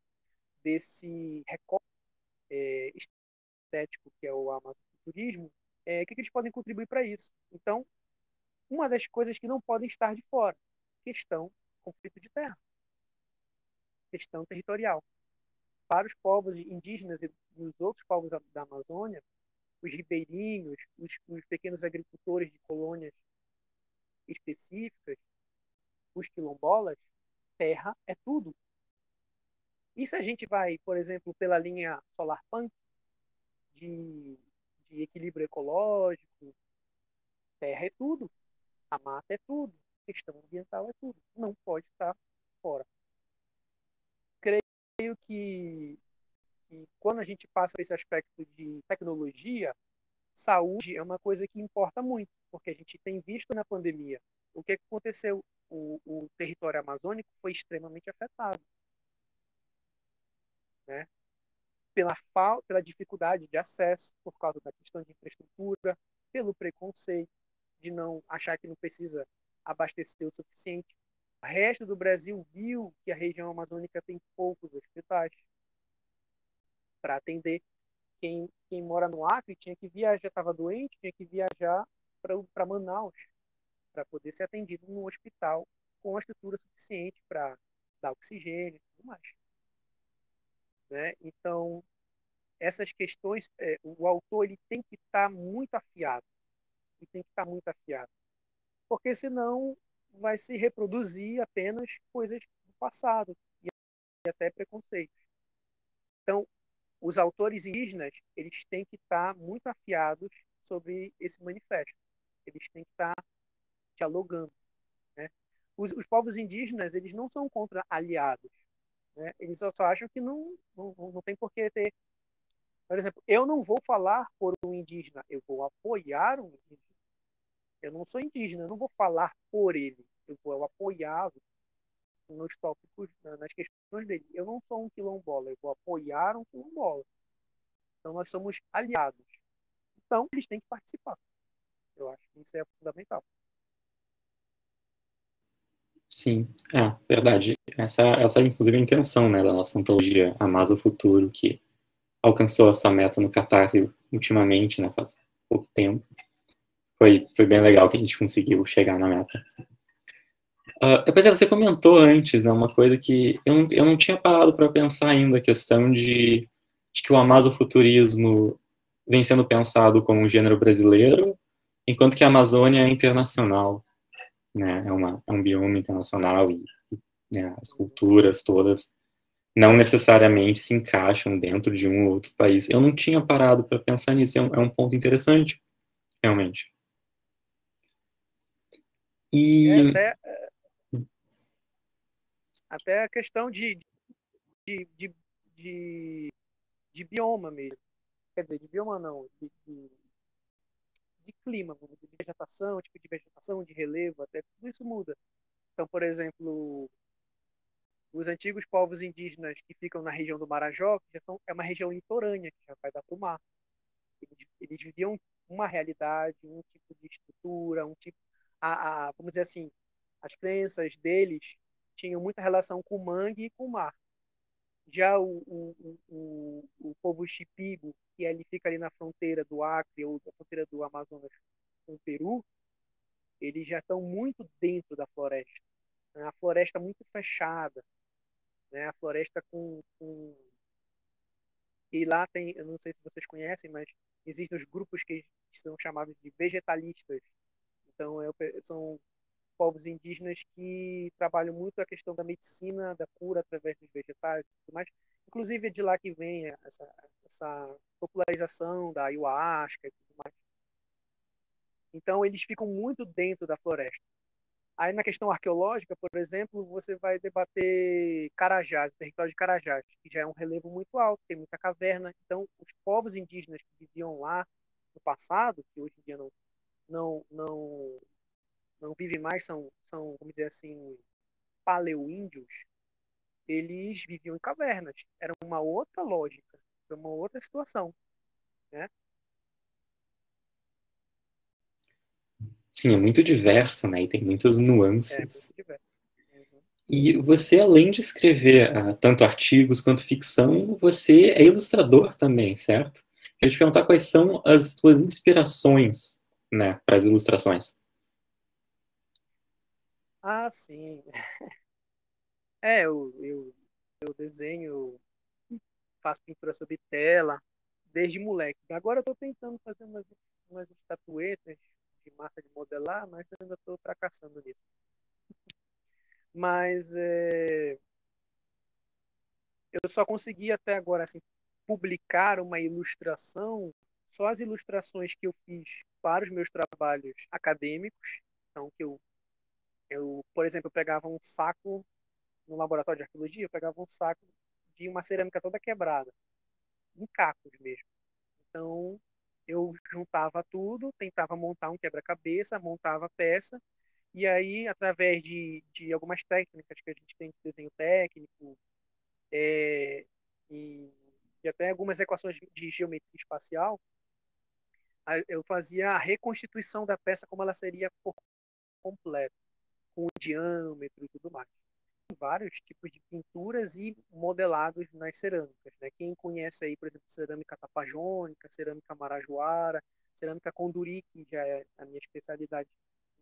Speaker 3: desse recorte é, estético que é o amazofuturismo, é, o que, que eles podem contribuir para isso. Então, uma das coisas que não podem estar de fora, questão conflito de terra, questão territorial. Para os povos indígenas e os outros povos da, da Amazônia, os ribeirinhos, os, os, pequenos agricultores de colônias específicas, os quilombolas, terra é tudo. E se a gente vai, por exemplo, pela linha solar punk, de, de equilíbrio ecológico, terra é tudo, a mata é tudo, questão ambiental é tudo, não pode estar fora creio que, que quando a gente passa esse aspecto de tecnologia, saúde é uma coisa que importa muito, porque a gente tem visto na pandemia o que aconteceu. O, o território amazônico foi extremamente afetado. Né? Pela, pela dificuldade de acesso, por causa da questão de infraestrutura, pelo preconceito de não achar que não precisa abastecer o suficiente. O resto do Brasil viu que a região amazônica tem poucos hospitais para atender. Quem, quem mora no Acre tinha que viajar, estava doente, tinha que viajar para Manaus para poder ser atendido num hospital com a estrutura suficiente para dar oxigênio e tudo mais. Né? Então, essas questões, é, o autor ele tem que estar tá muito afiado. Ele tem que estar tá muito afiado. Porque senão vai se reproduzir apenas coisas do passado e até preconceitos. Então, os autores indígenas eles têm que estar muito afiados sobre esse manifesto. Eles têm que estar dialogando. Né? Os, os povos indígenas eles não são contra aliados. Né? Eles só, acham que não, não, não tem por que ter. Por exemplo, eu não vou falar por um indígena, eu vou apoiar um indígena. Eu não sou indígena, eu não vou falar por ele, eu vou apoiá-lo nos tópicos, nas questões dele. Eu não sou um quilombola, eu vou apoiar um quilombola. Então nós somos aliados. Então eles têm que participar. Eu acho que isso é fundamental.
Speaker 2: Sim, é verdade. Essa, essa é inclusive a intenção né, da nossa antologia Amasa o Futuro, que alcançou essa meta no Catarse ultimamente, né, faz pouco tempo foi, foi bem legal que a gente conseguiu chegar na meta. Uh, depois você comentou antes, né, uma coisa que eu não, eu não tinha parado para pensar ainda, a questão de, de que o amazofuturismo vem sendo pensado como um gênero brasileiro, enquanto que a Amazônia é internacional, né, é, uma, é um bioma internacional e né, as culturas todas não necessariamente se encaixam dentro de um ou outro país. Eu não tinha parado para pensar nisso, é um, é um ponto interessante, realmente.
Speaker 3: E... É, até, até a questão de, de, de, de, de, bioma mesmo. Quer dizer, de bioma não, de, de, de clima, de vegetação, tipo de vegetação, de relevo, até tudo isso muda. Então, por exemplo, os antigos povos indígenas que ficam na região do Marajó, que são, é uma região litorânea, que já vai dar para o mar. Eles, eles viviam uma realidade, um tipo de estrutura, um tipo a, a, vamos dizer assim, as crenças deles tinham muita relação com o mangue e com o mar. Já o, o, o, o povo Chipigo, que ele fica ali na fronteira do Acre ou da fronteira do Amazonas com o Peru, eles já estão muito dentro da floresta. Né? A floresta muito fechada, né? A floresta com, com... e lá tem, eu não sei se vocês conhecem, mas existem os grupos que são chamados de vegetalistas. Então é, são povos indígenas que trabalham muito a questão da medicina, da cura através dos vegetais e tudo mais. Inclusive é de lá que vem essa, essa popularização da ayahuasca e tudo mais. Então eles ficam muito dentro da floresta. Aí na questão arqueológica, por exemplo, você vai debater Carajás, o território de Carajás, que já é um relevo muito alto, tem muita caverna. Então os povos indígenas que viviam lá no passado, que hoje em dia não não não não vivem mais, são, são vamos dizer assim, paleoíndios, eles viviam em cavernas. Era uma outra lógica, era uma outra situação, né?
Speaker 2: Sim, é muito diverso, né? E tem muitas nuances. É,
Speaker 3: muito diverso. Uhum.
Speaker 2: E você, além de escrever uh, tanto artigos quanto ficção, você é ilustrador também, certo? Queria te perguntar quais são as suas inspirações né, para as ilustrações.
Speaker 3: Ah, sim. É, eu, eu, eu desenho, faço pintura sobre tela desde moleque. Agora eu estou tentando fazer umas, umas estatuetas de massa de modelar, mas ainda estou fracassando nisso. Mas é, eu só consegui até agora assim, publicar uma ilustração, só as ilustrações que eu fiz para os meus trabalhos acadêmicos, então que eu eu, por exemplo, eu pegava um saco no laboratório de arqueologia, eu pegava um saco de uma cerâmica toda quebrada, em cacos mesmo. Então, eu juntava tudo, tentava montar um quebra-cabeça, montava a peça, e aí, através de, de algumas técnicas que a gente tem de desenho técnico, é, e, e até algumas equações de geometria espacial, eu fazia a reconstituição da peça como ela seria por completo com o diâmetro e tudo mais. Vários tipos de pinturas e modelados nas cerâmicas. Né? Quem conhece aí, por exemplo, cerâmica tapajônica, cerâmica marajoara, cerâmica conduri, que já é a minha especialidade,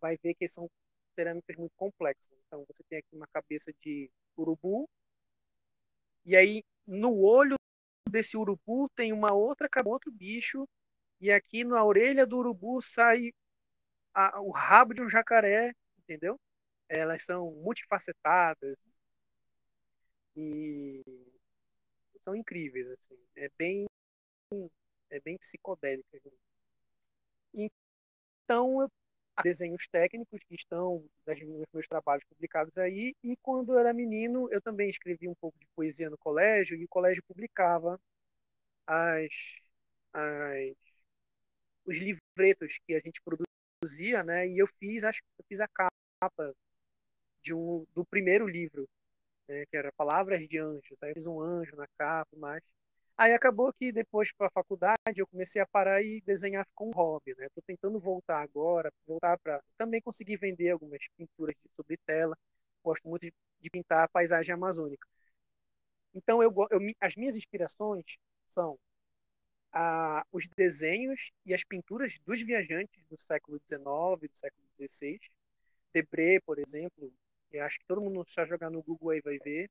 Speaker 3: vai ver que são cerâmicas muito complexas. Então, você tem aqui uma cabeça de urubu, e aí no olho desse urubu tem uma outra outro bicho, e aqui na orelha do urubu sai a, o rabo de um jacaré, entendeu? elas são multifacetadas e são incríveis assim é bem é bem psicodélica então eu desenhos técnicos que estão nos meus trabalhos publicados aí e quando eu era menino eu também escrevi um pouco de poesia no colégio e o colégio publicava as, as os livretos que a gente produzia né e eu fiz acho eu fiz a capa de um, do primeiro livro, né, que era Palavras de Anjos. Aí eu fiz um anjo na capa, mas aí acabou que depois para a faculdade eu comecei a parar e desenhar com um hobby, né? Estou tentando voltar agora, voltar para também conseguir vender algumas pinturas sobre tela. Gosto muito de, de pintar a paisagem amazônica. Então eu, eu as minhas inspirações são a, os desenhos e as pinturas dos viajantes do século XIX, do século XVI. Debré, por exemplo, eu acho que todo mundo está jogando no Google aí vai ver.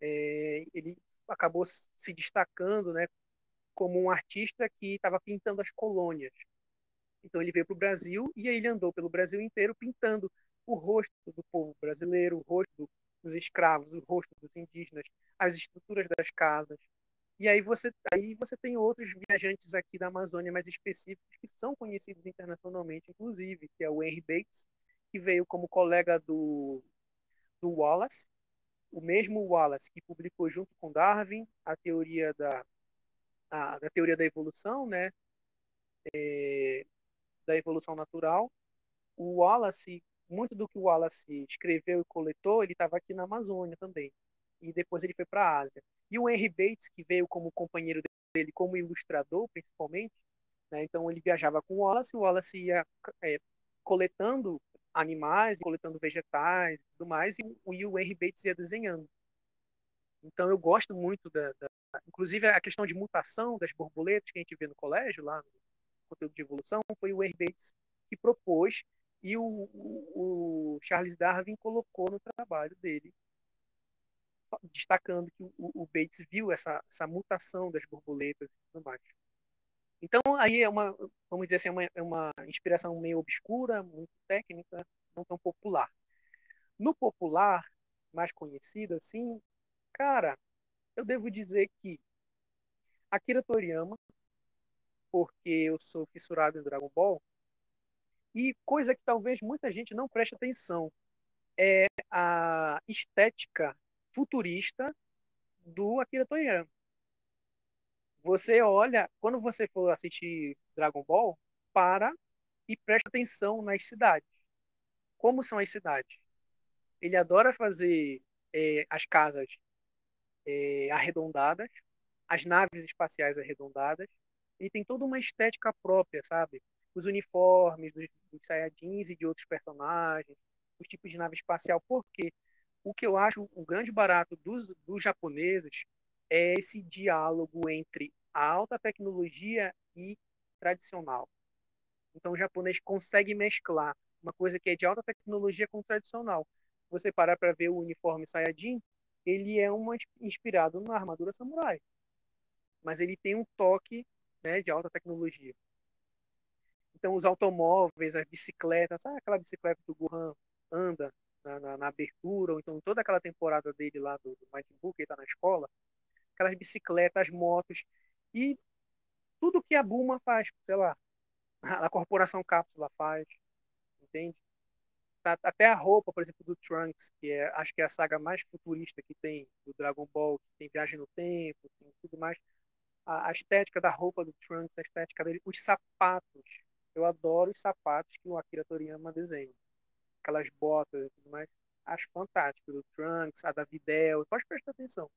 Speaker 3: É, ele acabou se destacando, né, como um artista que estava pintando as colônias. Então ele veio para o Brasil e aí ele andou pelo Brasil inteiro pintando o rosto do povo brasileiro, o rosto dos escravos, o rosto dos indígenas, as estruturas das casas. E aí você, aí você tem outros viajantes aqui da Amazônia mais específicos que são conhecidos internacionalmente, inclusive, que é o Henry Bates, que veio como colega do, do Wallace, o mesmo Wallace que publicou junto com Darwin a teoria da, a, da teoria da evolução, né, é, da evolução natural. O Wallace, muito do que o Wallace escreveu e coletou, ele estava aqui na Amazônia também. E depois ele foi para a Ásia. E o Henry Bates, que veio como companheiro dele, como ilustrador, principalmente, né, então ele viajava com o Wallace, o Wallace ia é, coletando animais, coletando vegetais e tudo mais, e, o Henry Bates ia desenhando. Então eu gosto muito da, da, inclusive a questão de mutação das borboletas que a gente vê no colégio lá no conteúdo de evolução foi o Herr Bates que propôs e o, o, o Charles Darwin colocou no trabalho dele destacando que o, o Bates viu essa, essa mutação das borboletas e tudo mais. Então, aí é uma, vamos dizer assim, é uma, é uma inspiração meio obscura, muito técnica, não tão popular. No popular, mais conhecido assim, cara, eu devo dizer que Akira Toriyama, porque eu sou fissurado em Dragon Ball, e coisa que talvez muita gente não preste atenção, é a estética futurista do Akira Toriyama. Você olha, quando você for assistir Dragon Ball, para e presta atenção nas cidades. Como são as cidades? Ele adora fazer é, as casas é, arredondadas, as naves espaciais arredondadas. Ele tem toda uma estética própria, sabe? Os uniformes dos, dos Saiyajins e de outros personagens, os tipos de nave espacial. Por quê? O que eu acho o grande barato dos, dos japoneses é esse diálogo entre a alta tecnologia e tradicional. Então, o japonês consegue mesclar uma coisa que é de alta tecnologia com tradicional. Você parar para ver o uniforme Sayajin, ele é uma, inspirado na armadura samurai, mas ele tem um toque né, de alta tecnologia. Então, os automóveis, as bicicletas, sabe aquela bicicleta que o Gohan anda na, na, na abertura, ou então toda aquela temporada dele lá do, do Buu, que ele está na escola, aquelas bicicletas, motos e tudo que a Buma faz, sei lá, a corporação Cápsula faz, entende? Até a roupa, por exemplo, do Trunks, que é, acho que é a saga mais futurista que tem do Dragon Ball, que tem viagem no tempo, tem tudo mais. A, a estética da roupa do Trunks, a estética dele, os sapatos. Eu adoro os sapatos que o Akira Toriyama desenha. Aquelas botas e tudo mais. Acho fantástico. Do Trunks, a da Videl. Pode prestar atenção.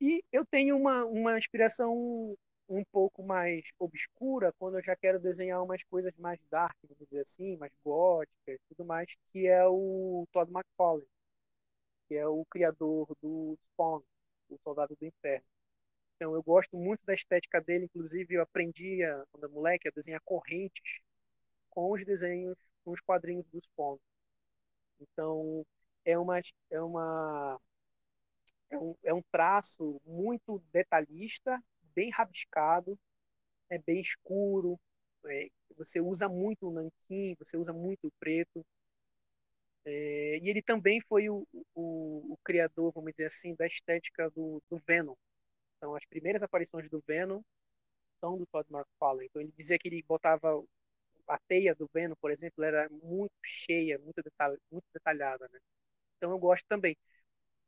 Speaker 3: E eu tenho uma, uma inspiração um pouco mais obscura quando eu já quero desenhar umas coisas mais dark, vamos dizer assim, mais góticas tudo mais, que é o Todd McFarlane, que é o criador do Spawn, o Soldado do Inferno. Então eu gosto muito da estética dele, inclusive eu aprendi quando era moleque a desenhar correntes com os desenhos, com os quadrinhos do Spawn. Então é uma é uma é um, é um traço muito detalhista, bem rabiscado, é bem escuro. É, você usa muito o nanquim, você usa muito o preto. É, e ele também foi o, o, o, criador, vamos dizer assim, da estética do, do Venom. Então, as primeiras aparições do Venom são do Todd McFarlane. Então, ele dizia que ele botava a teia do Venom, por exemplo, era muito cheia, muito, muito detalhada, né? Então, eu gosto também.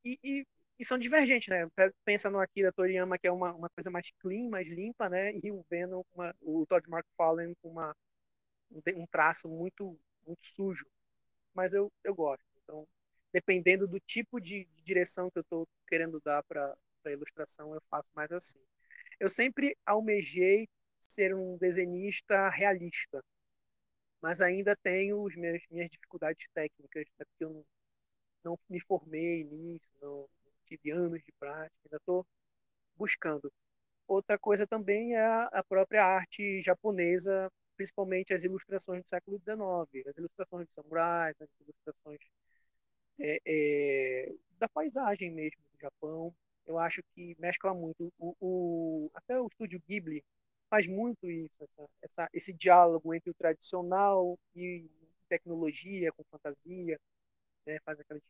Speaker 3: E, e e são divergentes, né? Pensa no Akira Toriyama, que é uma, uma coisa mais clean, mais limpa, né? E o Venom, uma, o Todd McFarlane com uma, um traço muito, muito sujo. Mas eu, eu gosto. Então, dependendo do tipo de, de direção que eu estou querendo dar para a ilustração, eu faço mais assim. Eu sempre almejei ser um desenhista realista, mas ainda tenho os meus, minhas dificuldades técnicas, né? porque eu não, não me formei nisso, não, tive anos de prática, ainda estou buscando. Outra coisa também é a própria arte japonesa, principalmente as ilustrações do século XIX, as ilustrações de samurais, as ilustrações é, é, da paisagem mesmo do Japão. Eu acho que mescla muito. O, o até o estúdio Ghibli faz muito isso, essa, essa, esse diálogo entre o tradicional e tecnologia com fantasia, né? faz aquelas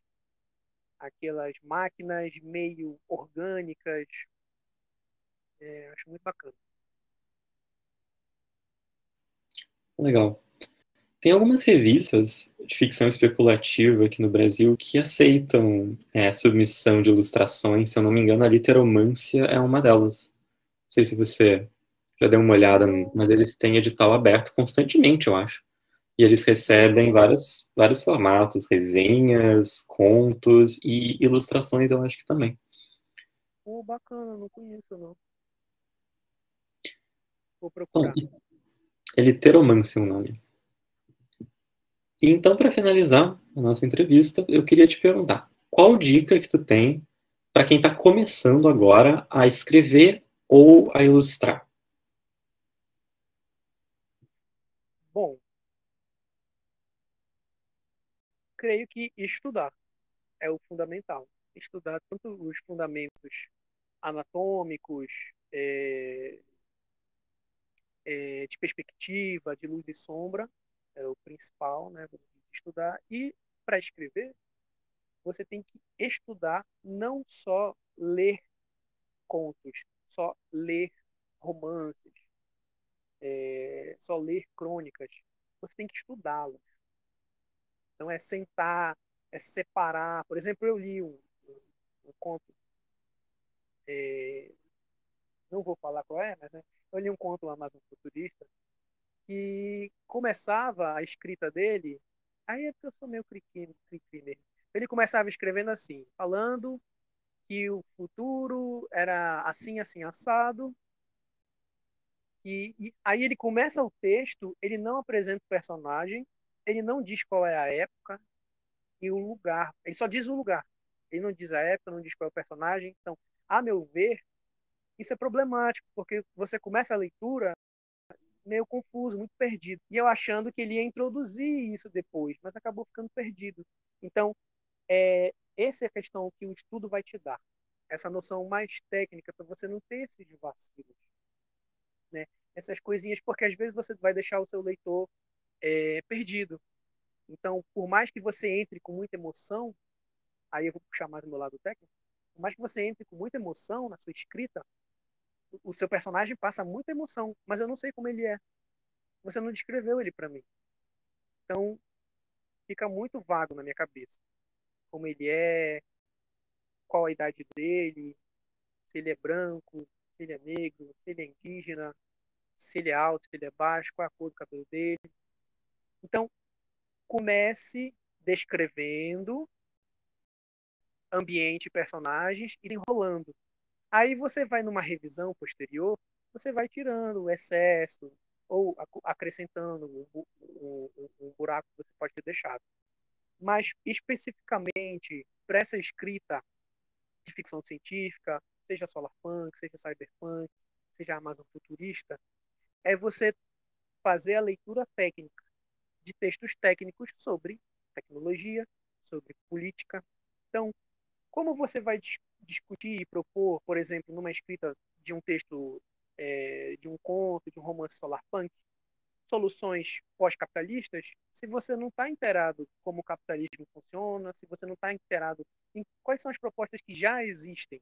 Speaker 3: aquelas máquinas meio orgânicas. É, acho muito bacana.
Speaker 2: Legal. Tem algumas revistas de ficção especulativa aqui no Brasil que aceitam é, submissão de ilustrações. Se eu não me engano, a Literomância é uma delas. Não sei se você já deu uma olhada, mas eles têm edital aberto constantemente, eu acho. E eles recebem vários, vários formatos, resenhas, contos e ilustrações, eu acho que também.
Speaker 3: Oh, bacana, não conheço não. Vou procurar. Bom,
Speaker 2: é Literomance o nome. E então, para finalizar a nossa entrevista, eu queria te perguntar, qual dica que tu tem para quem está começando agora a escrever ou a ilustrar?
Speaker 3: Bom, creio que estudar é o fundamental. Estudar tanto os fundamentos anatômicos, é, é, de perspectiva, de luz e sombra, é o principal, né, estudar. E para escrever, você tem que estudar, não só ler contos, só ler romances, é, só ler crônicas. Você tem que estudá-las. Então é sentar, é separar. Por exemplo, eu li um, um, conto, é, não vou falar qual é, mas né, eu li um conto Amazon Futurista que começava a escrita dele, aí é porque eu sou meio criquinho, mesmo. Ele começava escrevendo assim, falando que o futuro era assim, assim, assado. E, e aí ele começa o texto, ele não apresenta o personagem, ele não diz qual é a época e o lugar. Ele só diz o lugar. Ele não diz a época, não diz qual é o personagem. Então, a meu ver, isso é problemático, porque você começa a leitura meio confuso, muito perdido. E eu achando que ele ia introduzir isso depois, mas acabou ficando perdido. Então, é, essa é a questão que o estudo vai te dar. Essa noção mais técnica, para você não ter esses vacilos. Né? Essas coisinhas, porque às vezes você vai deixar o seu leitor é, perdido. Então, por mais que você entre com muita emoção, aí eu vou puxar mais o meu lado técnico, por mais que você entre com muita emoção na sua escrita, o seu personagem passa muita emoção, mas eu não sei como ele é. Você não descreveu ele para mim. Então, fica muito vago na minha cabeça. Como ele é, qual a idade dele, se ele é branco, se ele é negro, se ele é indígena, se ele é alto, se ele é baixo, qual a cor do cabelo dele. Então, comece descrevendo ambiente, personagens e enrolando. Aí você vai numa revisão posterior, você vai tirando o excesso ou acrescentando um, buraco que você pode ter deixado. Mas especificamente para essa escrita de ficção científica, seja solarpunk, seja cyberpunk, seja Amazon futurista, é você fazer a leitura técnica de textos técnicos sobre tecnologia, sobre política. Então, como você vai discutir e propor, por exemplo, numa escrita de um texto, é, de um conto, de um romance solarpunk, soluções pós-capitalistas, se você não está inteirado como o capitalismo funciona, se você não está inteirado em quais são as propostas que já existem,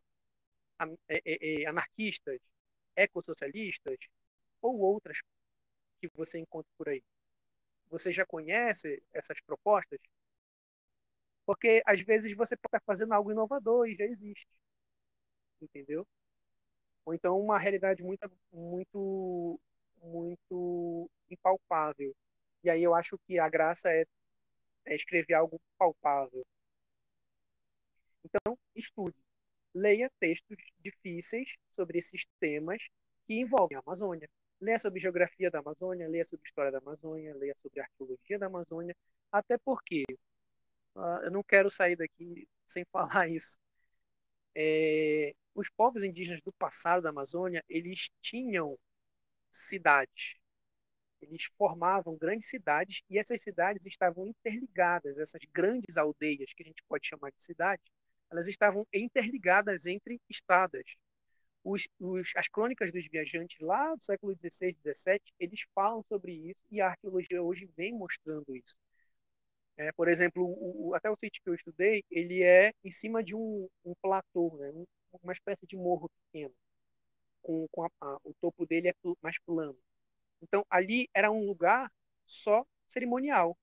Speaker 3: é, é, é, anarquistas, ecossocialistas ou outras que você encontra por aí. Você já conhece essas propostas? Porque às vezes você pode estar fazendo algo inovador e já existe. Entendeu? Ou então uma realidade muito muito muito impalpável. E aí eu acho que a graça é, é escrever algo palpável. Então, estude. Leia textos difíceis sobre esses temas que envolvem a Amazônia. Leia sobre geografia da Amazônia, leia sobre história da Amazônia, leia sobre arqueologia da Amazônia, até porque Uh, eu não quero sair daqui sem falar isso. É, os povos indígenas do passado da Amazônia, eles tinham cidades. Eles formavam grandes cidades e essas cidades estavam interligadas. Essas grandes aldeias, que a gente pode chamar de cidades, elas estavam interligadas entre estadas. Os, os, as crônicas dos viajantes lá do século XVI XVII, eles falam sobre isso e a arqueologia hoje vem mostrando isso. É, por exemplo, o, o, até o sítio que eu estudei, ele é em cima de um, um platô, né? Um, uma espécie de morro pequeno, com, com a, a, o topo dele é mais plano. Então, ali era um lugar só cerimonial.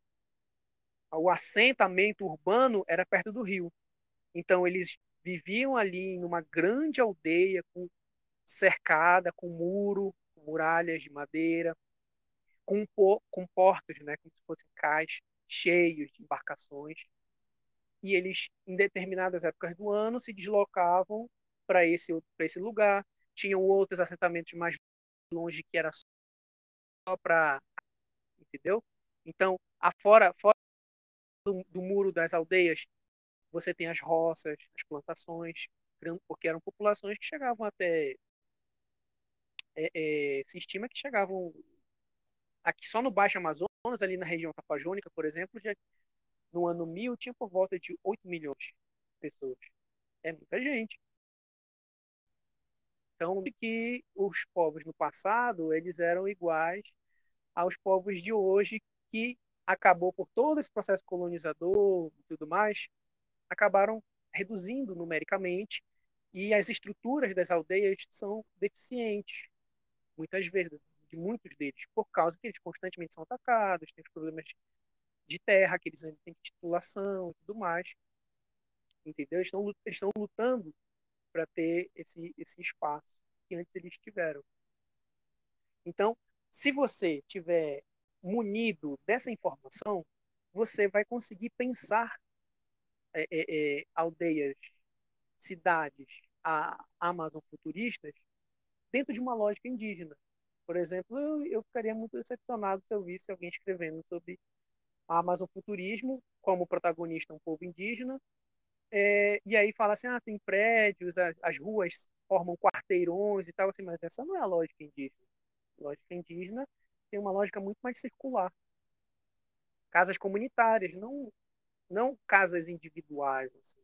Speaker 3: O assentamento urbano era perto do rio. Então, eles viviam ali numa grande aldeia com cercada, com muro, com muralhas de madeira, com, com portos, né, como se fossem cais cheios de embarcações, e eles, em determinadas épocas do ano, se deslocavam para esse, esse lugar. Tinham outros assentamentos mais longe que era só para. Entendeu? Então, afora, fora do, do muro das aldeias, você tem as roças, as plantações. porque eram populações que chegavam até. É, é, se estima que chegavam aqui só no Baixo Amazonas, ali na região tapajônica, por exemplo, já no ano 1000 tinha por volta de 8 milhões de pessoas. É muita gente. Então, que os povos no passado, eles eram iguais aos povos de hoje, que acabou por todo esse processo colonizador e tudo mais, acabaram reduzindo numericamente e as estruturas das aldeias são deficientes, muitas vezes, de muitos deles, por causa que eles constantemente são atacados, têm problemas de terra, que eles têm titulação e tudo mais. Entendeu? Eles estão, eles estão lutando para ter esse, esse espaço que antes eles tiveram. Então, se você tiver munido dessa informação, você vai conseguir pensar é, é, é, aldeias, cidades, a Amazon futuristas dentro de uma lógica indígena. Por exemplo, eu, eu ficaria muito decepcionado se eu visse alguém escrevendo sobre Amazon futurismo como protagonista um povo indígena é, e aí fala assim, ah, tem prédios, as, as, ruas formam quarteirões e tal, assim, mas essa não é a lógica indígena. A lógica indígena tem uma lógica muito mais circular. Casas comunitárias, não, não casas individuais, assim,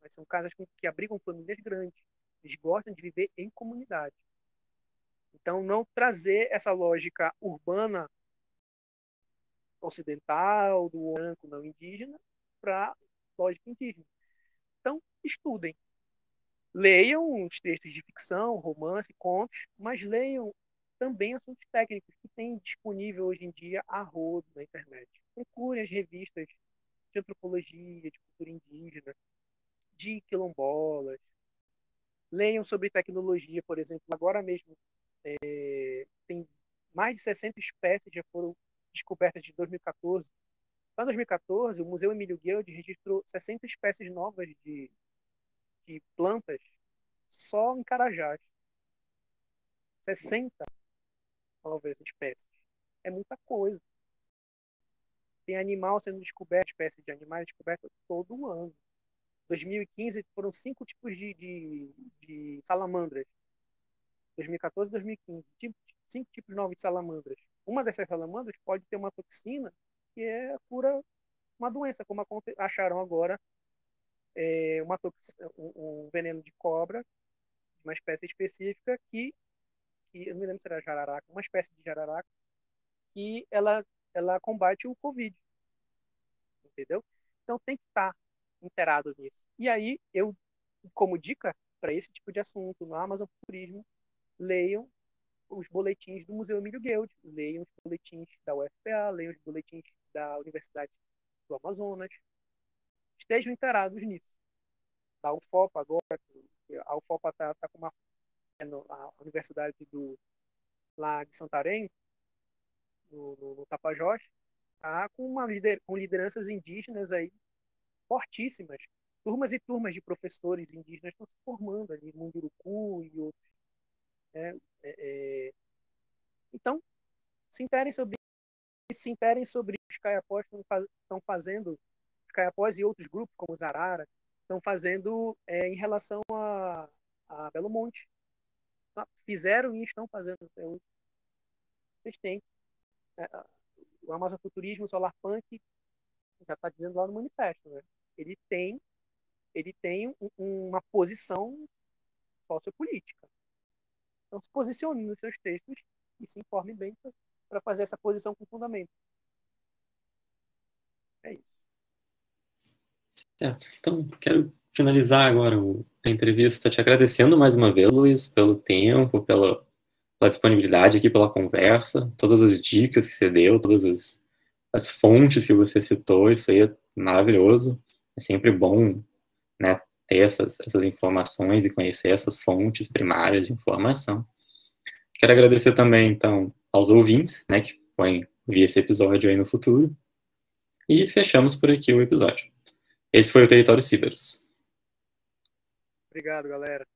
Speaker 3: mas são casas que abrigam famílias grandes. Eles gostam de viver em comunidade. Então, não trazer essa lógica urbana ocidental, do branco não indígena, para lógica indígena. Então, estudem. Leiam os textos de ficção, romance, contos, mas leiam também assuntos técnicos que tem disponível hoje em dia a rodo na internet. Procurem as revistas de antropologia, de cultura indígena, de quilombolas. Leiam sobre tecnologia, por exemplo. Agora mesmo é, tem mais de 60 espécies já foram descobertas de 2014 para 2014, o Museu Emílio Guild registrou 60 espécies novas de, de plantas só em Carajás. 60 novas espécies. É muita coisa. Tem animal sendo descoberto, espécies de animais descobertas todo ano. 2015 foram cinco tipos de, de, de salamandras. 2014 e 2015. Cinco tipos novos de salamandras. Uma dessas salamandras pode ter uma toxina que é cura uma doença, como acharam agora é, uma um, um, veneno de cobra, uma espécie específica que, que eu não me lembro se era jararaca, uma espécie de jararaca, que ela, ela combate o Covid. Entendeu? Então tem que estar inteirado nisso. E aí, eu, como dica para esse tipo de assunto no Amazon Turismo, leiam os boletins do Museu Emílio Guild, leiam os boletins da UFPA, leiam os boletins da Universidade do Amazonas, estejam inteirados nisso. Da UFOPA agora, a UFOPA está tá com uma a Universidade do lá de Santarém, no, no, no Tapajós, tá com uma lider, com lideranças indígenas aí fortíssimas. Turmas e turmas de professores indígenas estão se formando ali, Munduruku e outros. Né? É, é... Então, se interem sobre se interem sobre os caiapós estão fazendo, os caiapós e outros grupos, como os Arara, estão fazendo é, em relação a, a Belo Monte. Tá, fizeram e estão fazendo até. Vocês têm. É, o Amazon Futurismo, o Solar Punk, já está dizendo lá no manifesto, né? Ele tem, ele tem um, uma posição sociopolítica. Então, se posicione nos seus textos e se informe bem para fazer essa posição com fundamento. É isso.
Speaker 2: Certo. Então, quero finalizar agora a entrevista te agradecendo mais uma vez, Luiz, pelo tempo, pela, pela disponibilidade aqui, pela conversa, todas as dicas que você deu, todas as, as fontes que você citou, isso aí é maravilhoso. É sempre bom né, ter essas, essas informações e conhecer essas fontes primárias de informação. Quero agradecer também, então, aos ouvintes, né, que podem ver esse episódio aí no futuro. E fechamos por aqui o episódio. Esse foi o Território Ciberos.
Speaker 3: Obrigado, galera.